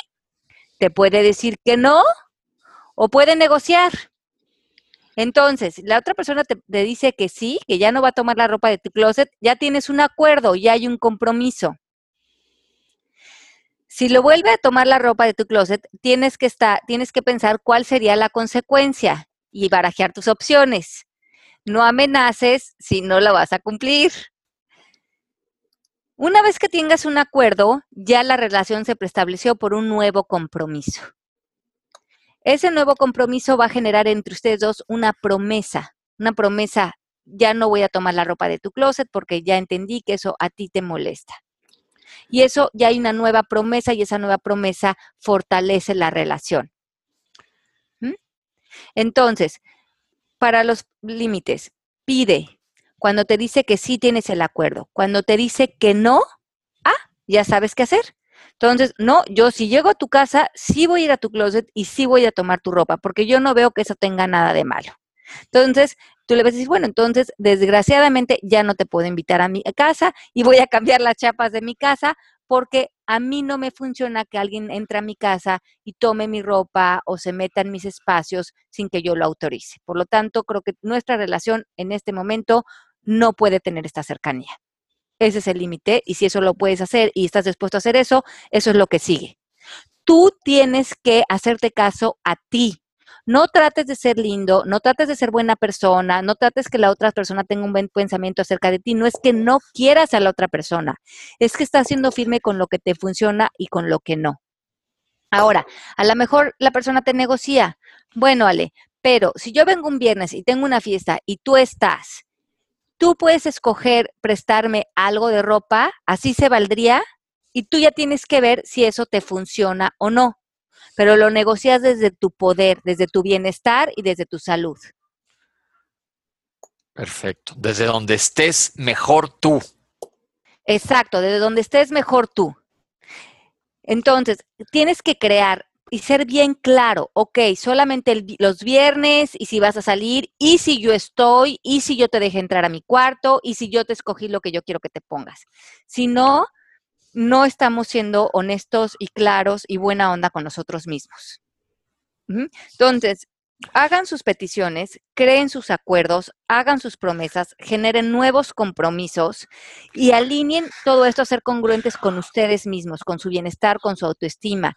te puede decir que no o puede negociar. Entonces, la otra persona te, te, dice que sí, que ya no va a tomar la ropa de tu closet, ya tienes un acuerdo, ya hay un compromiso. Si lo vuelve a tomar la ropa de tu closet, tienes que, estar, tienes que pensar cuál sería la consecuencia y barajear tus opciones. No amenaces si no lo vas a cumplir. Una vez que tengas un acuerdo, ya la relación se preestableció por un nuevo compromiso. Ese nuevo compromiso va a generar entre ustedes dos una promesa, una promesa, ya no voy a tomar la ropa de tu closet porque ya entendí que eso a ti te molesta. Y eso ya hay una nueva promesa y esa nueva promesa fortalece la relación. ¿Mm? Entonces, para los límites, pide. Cuando te dice que sí tienes el acuerdo. Cuando te dice que no, ah, ya sabes qué hacer. Entonces, no, yo si llego a tu casa, sí voy a ir a tu closet y sí voy a tomar tu ropa, porque yo no veo que eso tenga nada de malo. Entonces, tú le vas a decir, bueno, entonces, desgraciadamente ya no te puedo invitar a mi casa y voy a cambiar las chapas de mi casa porque a mí no me funciona que alguien entre a mi casa y tome mi ropa o se meta en mis espacios sin que yo lo autorice. Por lo tanto, creo que nuestra relación en este momento no puede tener esta cercanía. Ese es el límite y si eso lo puedes hacer y estás dispuesto a hacer eso, eso es lo que sigue. Tú tienes que hacerte caso a ti, no trates de ser lindo, no trates de ser buena persona, no trates que la otra persona tenga un buen pensamiento acerca de ti. No es que no quieras a la otra persona, es que estás siendo firme con lo que te funciona y con lo que no. Ahora, a lo mejor la persona te negocia. Bueno, Ale, pero si yo vengo un viernes y tengo una fiesta y tú estás, tú puedes escoger prestarme algo de ropa, así se valdría, y tú ya tienes que ver si eso te funciona o no pero lo negocias desde tu poder, desde tu bienestar y desde tu salud. Perfecto. Desde donde estés mejor tú. Exacto, desde donde estés mejor tú. Entonces, tienes que crear y ser bien claro, ok, solamente los viernes y si vas a salir y si yo estoy y si yo te dejé entrar a mi cuarto y si yo te escogí lo que yo quiero que te pongas. Si no, no estamos siendo honestos y claros y buena onda con nosotros mismos. Entonces, hagan sus peticiones, creen sus acuerdos, hagan sus promesas, generen nuevos compromisos y alineen todo esto a ser congruentes con ustedes mismos, con su bienestar, con su autoestima.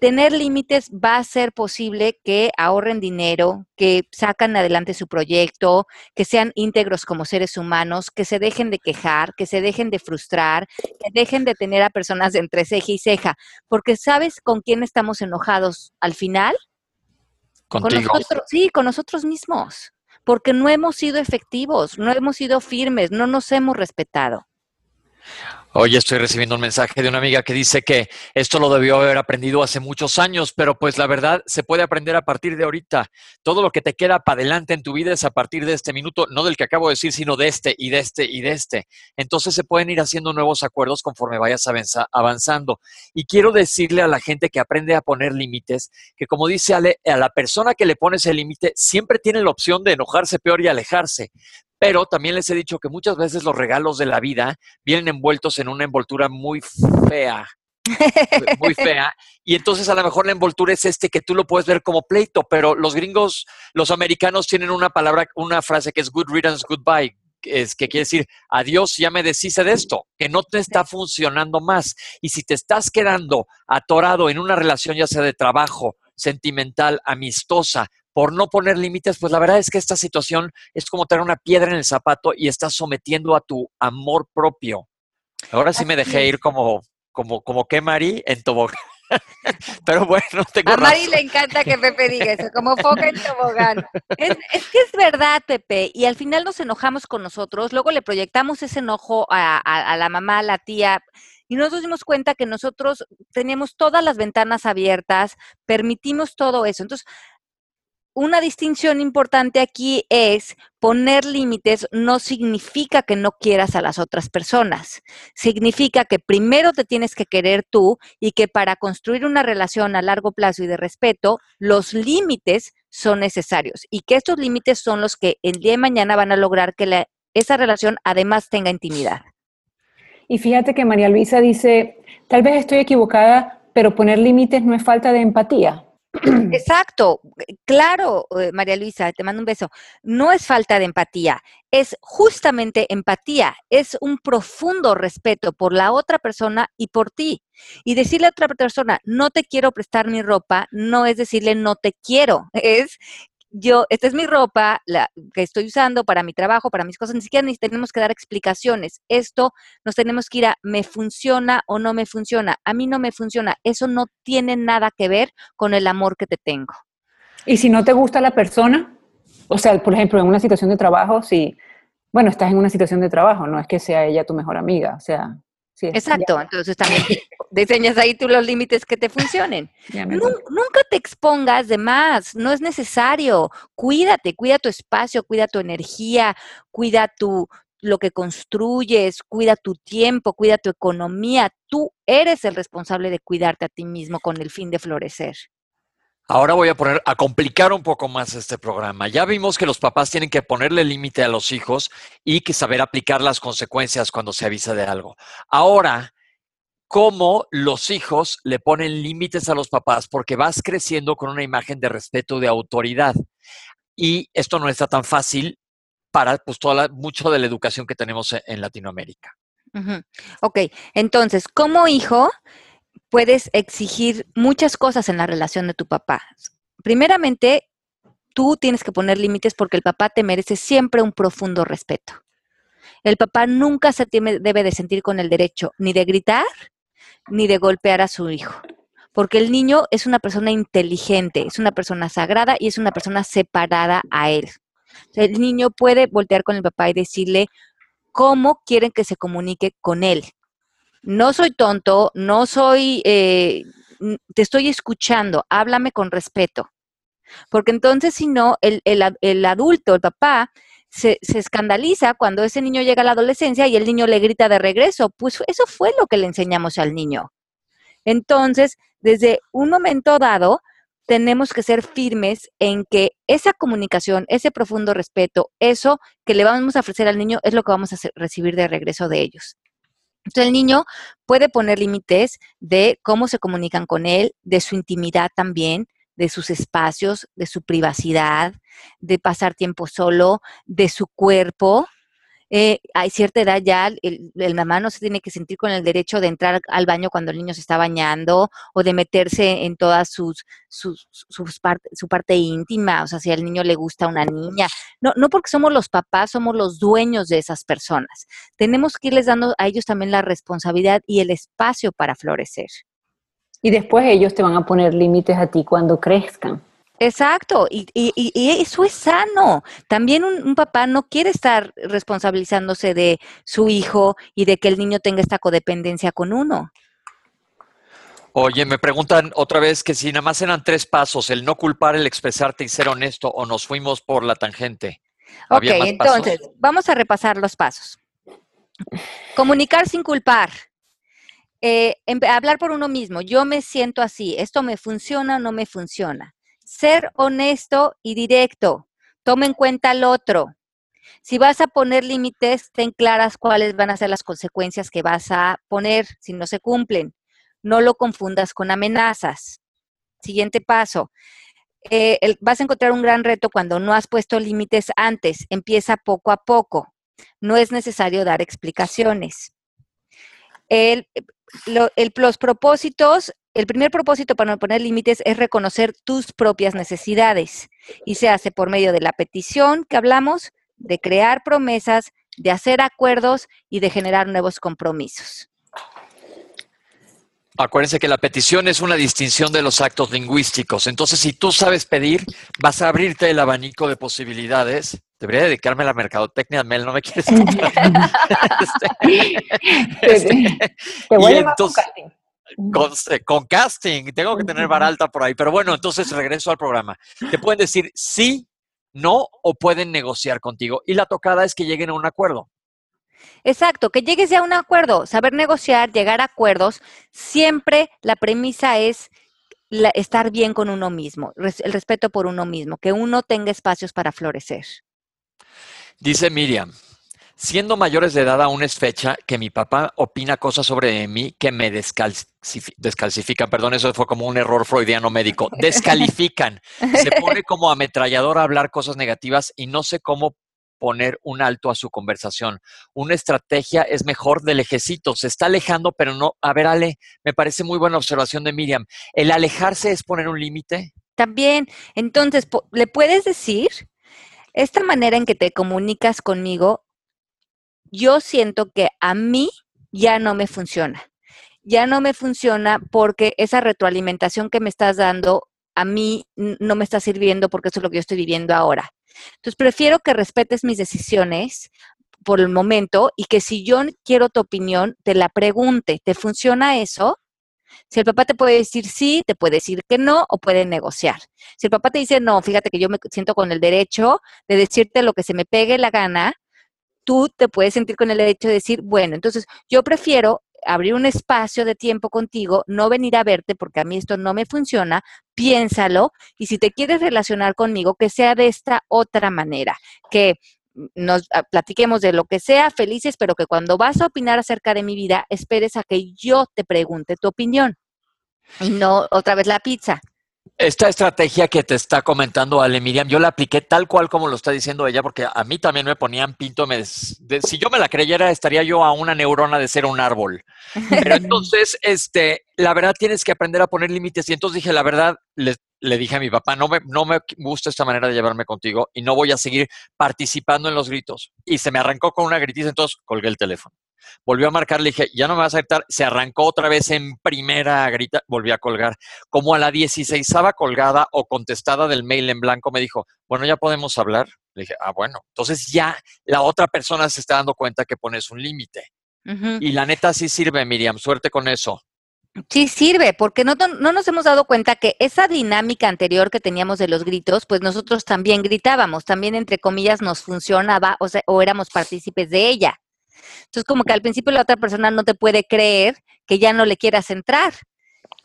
Tener límites va a ser posible que ahorren dinero, que sacan adelante su proyecto, que sean íntegros como seres humanos, que se dejen de quejar, que se dejen de frustrar, que dejen de tener a personas entre ceja y ceja, porque ¿sabes con quién estamos enojados al final? Con nosotros, sí, con nosotros mismos, porque no hemos sido efectivos, no hemos sido firmes, no nos hemos respetado. Hoy estoy recibiendo un mensaje de una amiga que dice que esto lo debió haber aprendido hace muchos años, pero pues la verdad se puede aprender a partir de ahorita. Todo lo que te queda para adelante en tu vida es a partir de este minuto, no del que acabo de decir, sino de este y de este y de este. Entonces se pueden ir haciendo nuevos acuerdos conforme vayas avanzando. Y quiero decirle a la gente que aprende a poner límites, que como dice Ale, a la persona que le pones el límite siempre tiene la opción de enojarse peor y alejarse. Pero también les he dicho que muchas veces los regalos de la vida vienen envueltos en una envoltura muy fea, muy fea. Y entonces a lo mejor la envoltura es este que tú lo puedes ver como pleito, pero los gringos, los americanos tienen una palabra, una frase que es good riddance, goodbye. Es que quiere decir, adiós, ya me deshice de esto, que no te está funcionando más. Y si te estás quedando atorado en una relación, ya sea de trabajo, sentimental, amistosa, por no poner límites, pues la verdad es que esta situación es como tener una piedra en el zapato y estás sometiendo a tu amor propio. Ahora sí me dejé ir como, como, como que Mari en tobogán. Pero bueno, tengo A Mari le encanta que Pepe diga eso, como foca en tobogán. Es, que es verdad, Pepe, y al final nos enojamos con nosotros, luego le proyectamos ese enojo a, a la mamá, a la tía, y nos dimos cuenta que nosotros teníamos todas las ventanas abiertas, permitimos todo eso. Entonces, una distinción importante aquí es poner límites no significa que no quieras a las otras personas. Significa que primero te tienes que querer tú y que para construir una relación a largo plazo y de respeto, los límites son necesarios y que estos límites son los que el día de mañana van a lograr que esa relación además tenga intimidad. Y fíjate que María Luisa dice, tal vez estoy equivocada, pero poner límites no es falta de empatía. Exacto, claro, eh, María Luisa, te mando un beso. No es falta de empatía, es justamente empatía, es un profundo respeto por la otra persona y por ti. Y decirle a otra persona, no te quiero prestar mi ropa, no es decirle no te quiero, es yo, esta es mi ropa, la que estoy usando para mi trabajo, para mis cosas, ni siquiera ni tenemos que dar explicaciones. Esto nos tenemos que ir a, ¿me funciona o no me funciona? A mí no me funciona. Eso no tiene nada que ver con el amor que te tengo. Y si no te gusta la persona, o sea, por ejemplo, en una situación de trabajo, si, bueno, estás en una situación de trabajo, no es que sea ella tu mejor amiga, o sea, Exacto, entonces también diseñas ahí tú los límites que te funcionen. nunca te expongas de más, no es necesario. Cuídate, cuida tu espacio, cuida tu energía, cuida tu lo que construyes, cuida tu tiempo, cuida tu economía. Tú eres el responsable de cuidarte a ti mismo con el fin de florecer. Ahora voy a poner a complicar un poco más este programa. Ya vimos que los papás tienen que ponerle límite a los hijos y que saber aplicar las consecuencias cuando se avisa de algo. Ahora, ¿cómo los hijos le ponen límites a los papás? Porque vas creciendo con una imagen de respeto, de autoridad. Y esto no está tan fácil para pues, toda mucho de la educación que tenemos en Latinoamérica. Ok, entonces, como hijo, puedes exigir muchas cosas en la relación de tu papá. Primeramente, tú tienes que poner límites porque el papá te merece siempre un profundo respeto. El papá nunca se debe de sentir con el derecho ni de gritar ni de golpear a su hijo, porque el niño es una persona inteligente, es una persona sagrada y es una persona separada a él. El niño puede voltear con el papá y decirle cómo quieren que se comunique con él no soy tonto, no soy, eh, te estoy escuchando, háblame con respeto. Porque entonces, si no, el, el, adulto, el papá, se, se, escandaliza cuando ese niño llega a la adolescencia y el niño le grita de regreso. Pues eso fue lo que le enseñamos al niño. Entonces, desde un momento dado, tenemos que ser firmes en que esa comunicación, ese profundo respeto, eso que le vamos a ofrecer al niño es lo que vamos a recibir de regreso de ellos. Entonces el niño puede poner límites de cómo se comunican con él, de su intimidad también, de sus espacios, de su privacidad, de pasar tiempo solo, de su cuerpo, eh, hay cierta edad ya, el, mamá no se tiene que sentir con el derecho de entrar al baño cuando el niño se está bañando o de meterse en todas sus, sus, su parte íntima, o sea, si al niño le gusta una niña. No, no porque somos los papás, somos los dueños de esas personas. Tenemos que irles dando a ellos también la responsabilidad y el espacio para florecer. Y después ellos te van a poner límites a ti cuando crezcan. Exacto, y, eso es sano. También un, papá no quiere estar responsabilizándose de su hijo y de que el niño tenga esta codependencia con uno. Oye, me preguntan otra vez que si nada más eran tres pasos, el no culpar, el expresarte y ser honesto, o nos fuimos por la tangente. Ok, entonces, vamos a repasar los pasos. Comunicar sin culpar. Eh, hablar por uno mismo. Yo me siento así. ¿Esto me funciona o no me funciona? ser honesto y directo. Toma en cuenta al otro. Si vas a poner límites, ten claras cuáles van a ser las consecuencias que vas a poner si no se cumplen. No lo confundas con amenazas. Siguiente paso. Eh, vas a encontrar un gran reto cuando no has puesto límites antes. Empieza poco a poco. No es necesario dar explicaciones. El, los propósitos el primer propósito para no poner límites es reconocer tus propias necesidades y se hace por medio de la petición que hablamos, de crear promesas, de hacer acuerdos y de generar nuevos compromisos. Acuérdense que la petición es una distinción de los actos lingüísticos. Entonces, si tú sabes pedir, vas a abrirte el abanico de posibilidades. Debería dedicarme a la mercadotecnia, Mel, no me quieres este, te, voy a con, casting, tengo que tener bar alta por ahí. Pero bueno, entonces regreso al programa. Te pueden decir sí, no o pueden negociar contigo. Y la tocada es que lleguen a un acuerdo. Exacto, que llegues a un acuerdo, saber negociar, llegar a acuerdos. Siempre la premisa es estar bien con uno mismo, el respeto por uno mismo, que uno tenga espacios para florecer. Dice Miriam, Siendo mayores de edad aún es fecha que mi papá opina cosas sobre mí que me descalcifican. Perdón, eso fue como un error freudiano médico. Descalifican. Se pone como ametrallador a hablar cosas negativas y no sé cómo poner un alto a su conversación. Una estrategia es mejor del lejecito. Se está alejando, pero no. A ver, Ale, me parece muy buena observación de Miriam. ¿El alejarse es poner un límite? También. Entonces, ¿le puedes decir? Esta manera en que te comunicas conmigo yo siento que a mí ya no me funciona. Ya no me funciona porque esa retroalimentación que me estás dando a mí no me está sirviendo porque eso es lo que yo estoy viviendo ahora. Entonces, prefiero que respetes mis decisiones por el momento y que si yo quiero tu opinión, te la pregunte, ¿te funciona eso? Si el papá te puede decir sí, te puede decir que no o puede negociar. Si el papá te dice no, fíjate que yo me siento con el derecho de decirte lo que se me pegue la gana, tú te puedes sentir con el derecho de decir, bueno, entonces yo prefiero abrir un espacio de tiempo contigo, no venir a verte porque a mí esto no me funciona, piénsalo y si te quieres relacionar conmigo, que sea de esta otra manera, que nos ah, platiquemos de lo que sea, felices, pero que cuando vas a opinar acerca de mi vida, esperes a que yo te pregunte tu opinión y no otra vez la pizza. Esta estrategia que te está comentando Ale Miriam, yo la apliqué tal cual como lo está diciendo ella, porque a mí también me ponían pinto. Me, si yo me la creyera, estaría yo a una neurona de ser un árbol. Pero entonces, este, la verdad tienes que aprender a poner límites. Y entonces dije, la verdad, le, le, dije a mi papá, no me, no me gusta esta manera de llevarme contigo y no voy a seguir participando en los gritos. Y se me arrancó con una gritiza, entonces colgué el teléfono. Volvió a marcar, le dije, ya no me vas a aceptar. Se arrancó otra vez en primera grita, volvió a colgar. Como a la 16 colgada o contestada del mail en blanco, me dijo, bueno, ya podemos hablar. Le dije, ah, bueno. Entonces ya la otra persona se está dando cuenta que pones un límite. Y la neta sí sirve, Miriam. Suerte con eso. Sí sirve, porque no, no, nos hemos dado cuenta que esa dinámica anterior que teníamos de los gritos, pues nosotros también gritábamos, también entre comillas nos funcionaba o, sea, o éramos partícipes de ella. Entonces, como que al principio la otra persona no te puede creer que ya no le quieras entrar,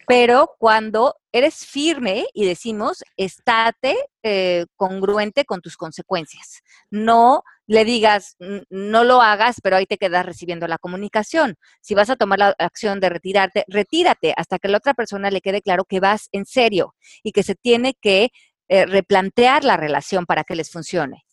pero cuando eres firme y decimos, estate eh, congruente con tus consecuencias. No le digas, no lo hagas, pero ahí te quedas recibiendo la comunicación. Si vas a tomar la acción de retirarte, retírate hasta que la otra persona le quede claro que vas en serio y que se tiene que eh, replantear la relación para que les funcione.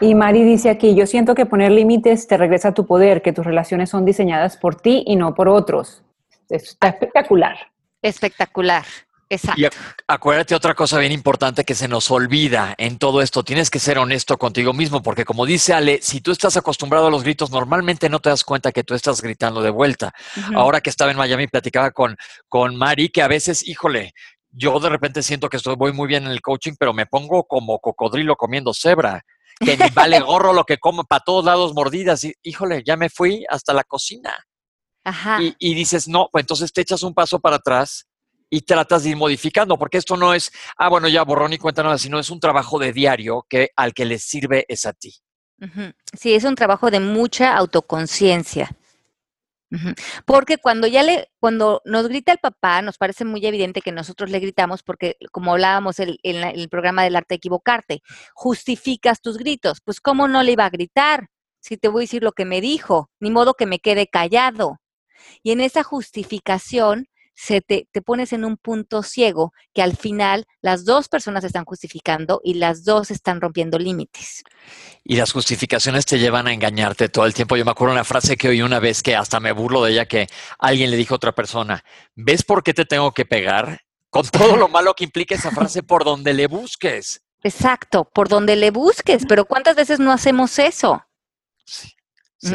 Y Mari dice aquí, yo siento que poner límites te regresa a tu poder, que tus relaciones son diseñadas por ti y no por otros. Está espectacular. Espectacular. Exacto. Y acuérdate otra cosa bien importante que se nos olvida en todo esto. Tienes que ser honesto contigo mismo, porque como dice Ale, si tú estás acostumbrado a los gritos, normalmente no te das cuenta que tú estás gritando de vuelta. Ahora que estaba en Miami, platicaba con, con Mari, que a veces, híjole, yo de repente siento que estoy, voy muy bien en el coaching, pero me pongo como cocodrilo comiendo cebra, que ni vale gorro lo que como, para todos lados mordidas. Y, híjole, ya me fui hasta la cocina. Y, dices, no, pues entonces te echas un paso para atrás y tratas de ir modificando, porque esto no es, ah, bueno, ya borrón y cuenta nada, sino es un trabajo de diario que al que le sirve es a ti. Sí, es un trabajo de mucha autoconciencia. Porque cuando ya le, cuando nos grita el papá, nos parece muy evidente que nosotros le gritamos porque, como hablábamos en, el programa del arte equivocarte, justificas tus gritos. Pues, ¿cómo no le iba a gritar? Si te voy a decir lo que me dijo, ni modo que me quede callado. Y en esa justificación se te, pones en un punto ciego que al final las dos personas están justificando y las dos están rompiendo límites. Y las justificaciones te llevan a engañarte todo el tiempo. Yo me acuerdo una frase que oí una vez que hasta me burlo de ella que alguien le dijo a otra persona, ¿ves por qué te tengo que pegar? Con todo lo malo que implica esa frase por donde le busques. Exacto, por donde le busques, pero ¿cuántas veces no hacemos eso? Sí.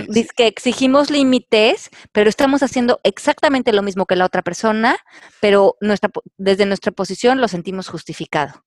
Dice que exigimos límites, pero estamos haciendo exactamente lo mismo que la otra persona, pero nuestra, desde nuestra posición lo sentimos justificado.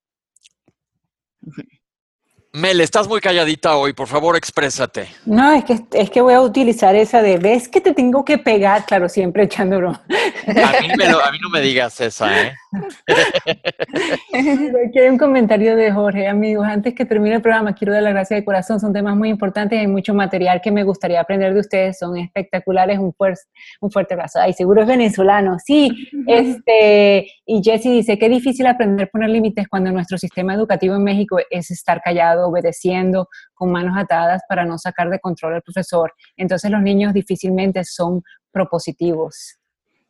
Mel, estás muy calladita hoy, por favor, exprésate. No, es que, es que voy a utilizar esa de, ¿ves que te tengo que pegar? Claro, siempre echando broma. A mí, no me digas esa, ¿eh? Aquí hay un comentario de Jorge, amigos, antes que termine el programa, quiero dar la gracia de corazón, son temas muy importantes, hay mucho material que me gustaría aprender de ustedes, son espectaculares, un, fuerte, un fuerte abrazo. Ay, seguro es venezolano, sí, este, y Jesse dice, qué difícil aprender a poner límites cuando nuestro sistema educativo en México es estar callado obedeciendo, con manos atadas para no sacar de control al profesor. Entonces los niños difícilmente son propositivos.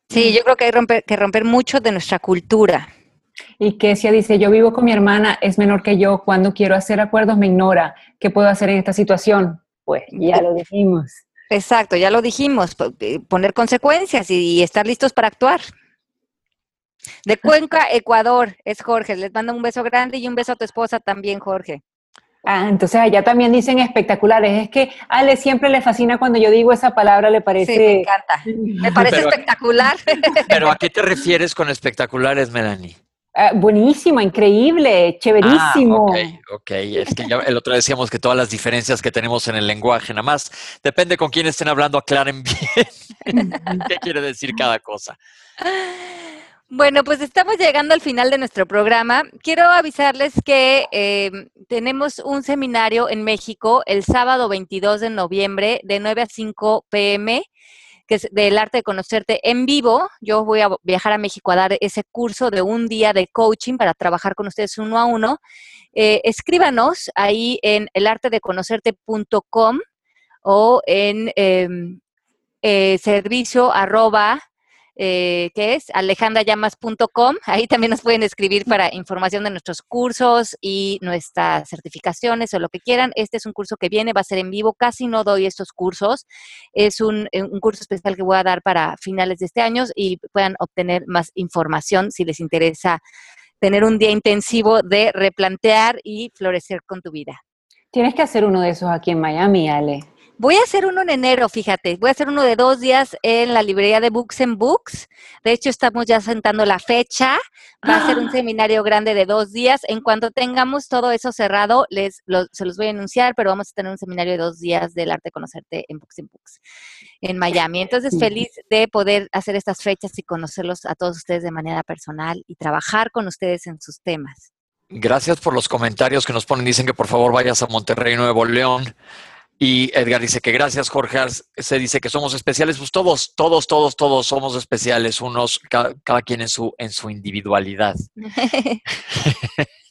Sí, yo creo que hay que romper mucho de nuestra cultura. Y Kesia dice, yo vivo con mi hermana, es menor que yo, cuando quiero hacer acuerdos me ignora. ¿Qué puedo hacer en esta situación? Pues ya lo dijimos. Exacto, ya lo dijimos, eh, poner consecuencias y estar listos para actuar. De Cuenca, Ecuador, es Jorge. Les mando un beso grande y un beso a tu esposa también, Jorge. Ah, entonces allá también dicen espectaculares. Es que a Ale siempre le fascina cuando yo digo esa palabra, le parece. Sí, me encanta. Me parece espectacular. Pero ¿a qué te refieres con espectaculares, Melanie? Ah, buenísimo, increíble, chéverísimo. Ah, ok, ok. Es que ya el otro decíamos que todas las diferencias que tenemos en el lenguaje, nada más depende con quién estén hablando, aclaren bien qué quiere decir cada cosa. Bueno, pues estamos llegando al final de nuestro programa. Quiero avisarles que em, tenemos un seminario en México el sábado 22 de noviembre de 9 a 5 pm, que es del arte de conocerte en vivo. Yo voy a viajar a México a dar ese curso de un día de coaching para trabajar con ustedes uno a uno. Eh, escríbanos ahí en elartedeconocerte.com o en em, eh, servicio arroba eh, que es alejandrayamas.com. Ahí también nos pueden escribir para información de nuestros cursos y nuestras certificaciones o lo que quieran. Este es un curso que viene, va a ser en vivo. Casi no doy estos cursos. Es un, eh, un curso especial que voy a dar para finales de este año y puedan obtener más información si les interesa tener un día intensivo de replantear y florecer con tu vida. Tienes que hacer uno de esos aquí en Miami, Ale. Voy a hacer uno en enero, fíjate. Voy a hacer uno de dos días en la librería de Books and Books. De hecho, estamos ya sentando la fecha. Va a ser un Ah. seminario grande de dos días. En cuanto tengamos todo eso cerrado, les lo- se los voy a anunciar, pero vamos a tener un seminario de dos días del arte de conocerte en Books and Books en Miami. Entonces, feliz de poder hacer estas fechas y conocerlos a todos ustedes de manera personal y trabajar con ustedes en sus temas. Gracias por los comentarios que nos ponen. Dicen que por favor vayas a Monterrey, Nuevo León. Y Edgar dice que gracias, Jorge. Se dice que somos especiales. Pues todos, todos, todos, todos somos especiales, unos, cada, quien en su, en su individualidad.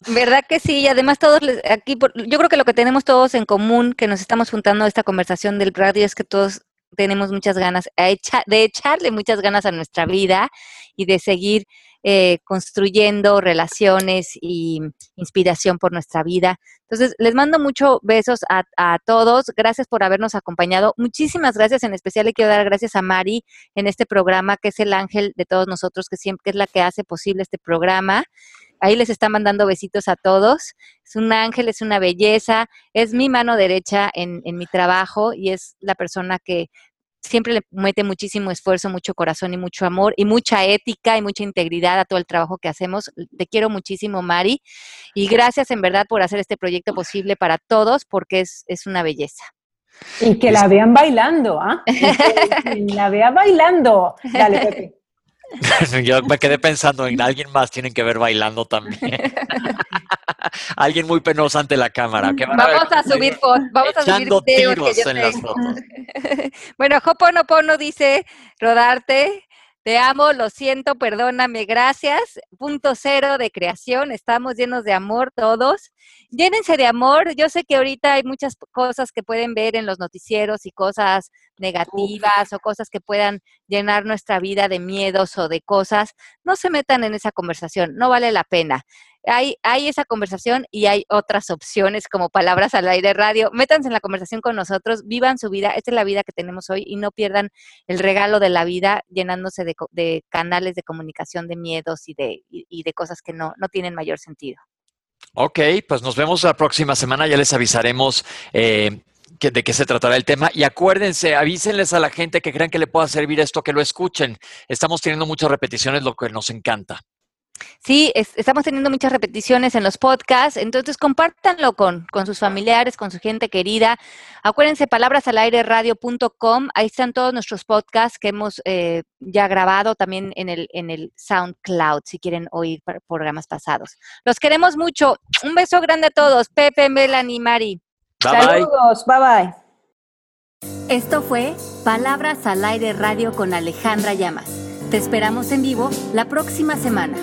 ¿Verdad que sí? Y además todos les- aquí, yo creo que lo que tenemos todos en común, que nos estamos juntando a esta conversación del radio, es que todos tenemos muchas ganas a de echarle muchas ganas a nuestra vida y de seguir eh, construyendo relaciones y inspiración por nuestra vida. Entonces, les mando muchos besos a, todos. Gracias por habernos acompañado. Muchísimas gracias. En especial le quiero dar gracias a Mari en este programa, que es el ángel de todos nosotros, que siempre es la que hace posible este programa. Ahí les está mandando besitos a todos. Es un ángel, es una belleza, es mi mano derecha en mi trabajo y es la persona que siempre le mete muchísimo esfuerzo, mucho corazón y mucho amor y mucha ética y mucha integridad a todo el trabajo que hacemos. Te quiero muchísimo, Mari, y gracias en verdad por hacer este proyecto posible para todos porque es, es una belleza. Y que la vean bailando, ¿ah? Y que La vea bailando. Dale, Pepe. Yo me quedé pensando en alguien más tienen que ver bailando también. alguien muy penoso ante la cámara. que a Vamos a subir fotos, vamos a subir que tiros yo en las fotos. Bueno, Hoponopono dice, rodarte, te amo, lo siento, perdóname, gracias. Punto cero de creación, estamos llenos de amor todos. Llénense de amor. Yo sé que ahorita hay muchas cosas que pueden ver en los noticieros y cosas negativas o cosas que puedan llenar nuestra vida de miedos o de cosas. No se metan en esa conversación, no vale la pena. Hay, hay esa conversación y hay otras opciones como palabras al aire radio. Métanse en la conversación con nosotros, vivan su vida. Esta es la vida que tenemos hoy y no pierdan el regalo de la vida llenándose de, de canales de comunicación de miedos y de, y, y de cosas que no, no tienen mayor sentido. Ok, pues nos vemos la próxima semana. Ya les avisaremos eh, que- de qué se tratará el tema. Y acuérdense, avísenles a la gente que crean que le pueda servir esto, que lo escuchen. Estamos teniendo muchas repeticiones, lo que nos encanta. Sí, es- estamos teniendo muchas repeticiones en los podcasts, entonces compártanlo con, con sus familiares, con su gente querida. Acuérdense, palabrasalaireradio.com, ahí están todos nuestros podcasts que hemos eh, ya grabado también en el, en el SoundCloud, si quieren oír programas pasados. Los queremos mucho. Un beso grande a todos. Pepe, Melanie, Mari. Bye bye. Saludos, bye bye. Esto fue Palabras al Aire Radio con Alejandra Llamas. Te esperamos en vivo la próxima semana.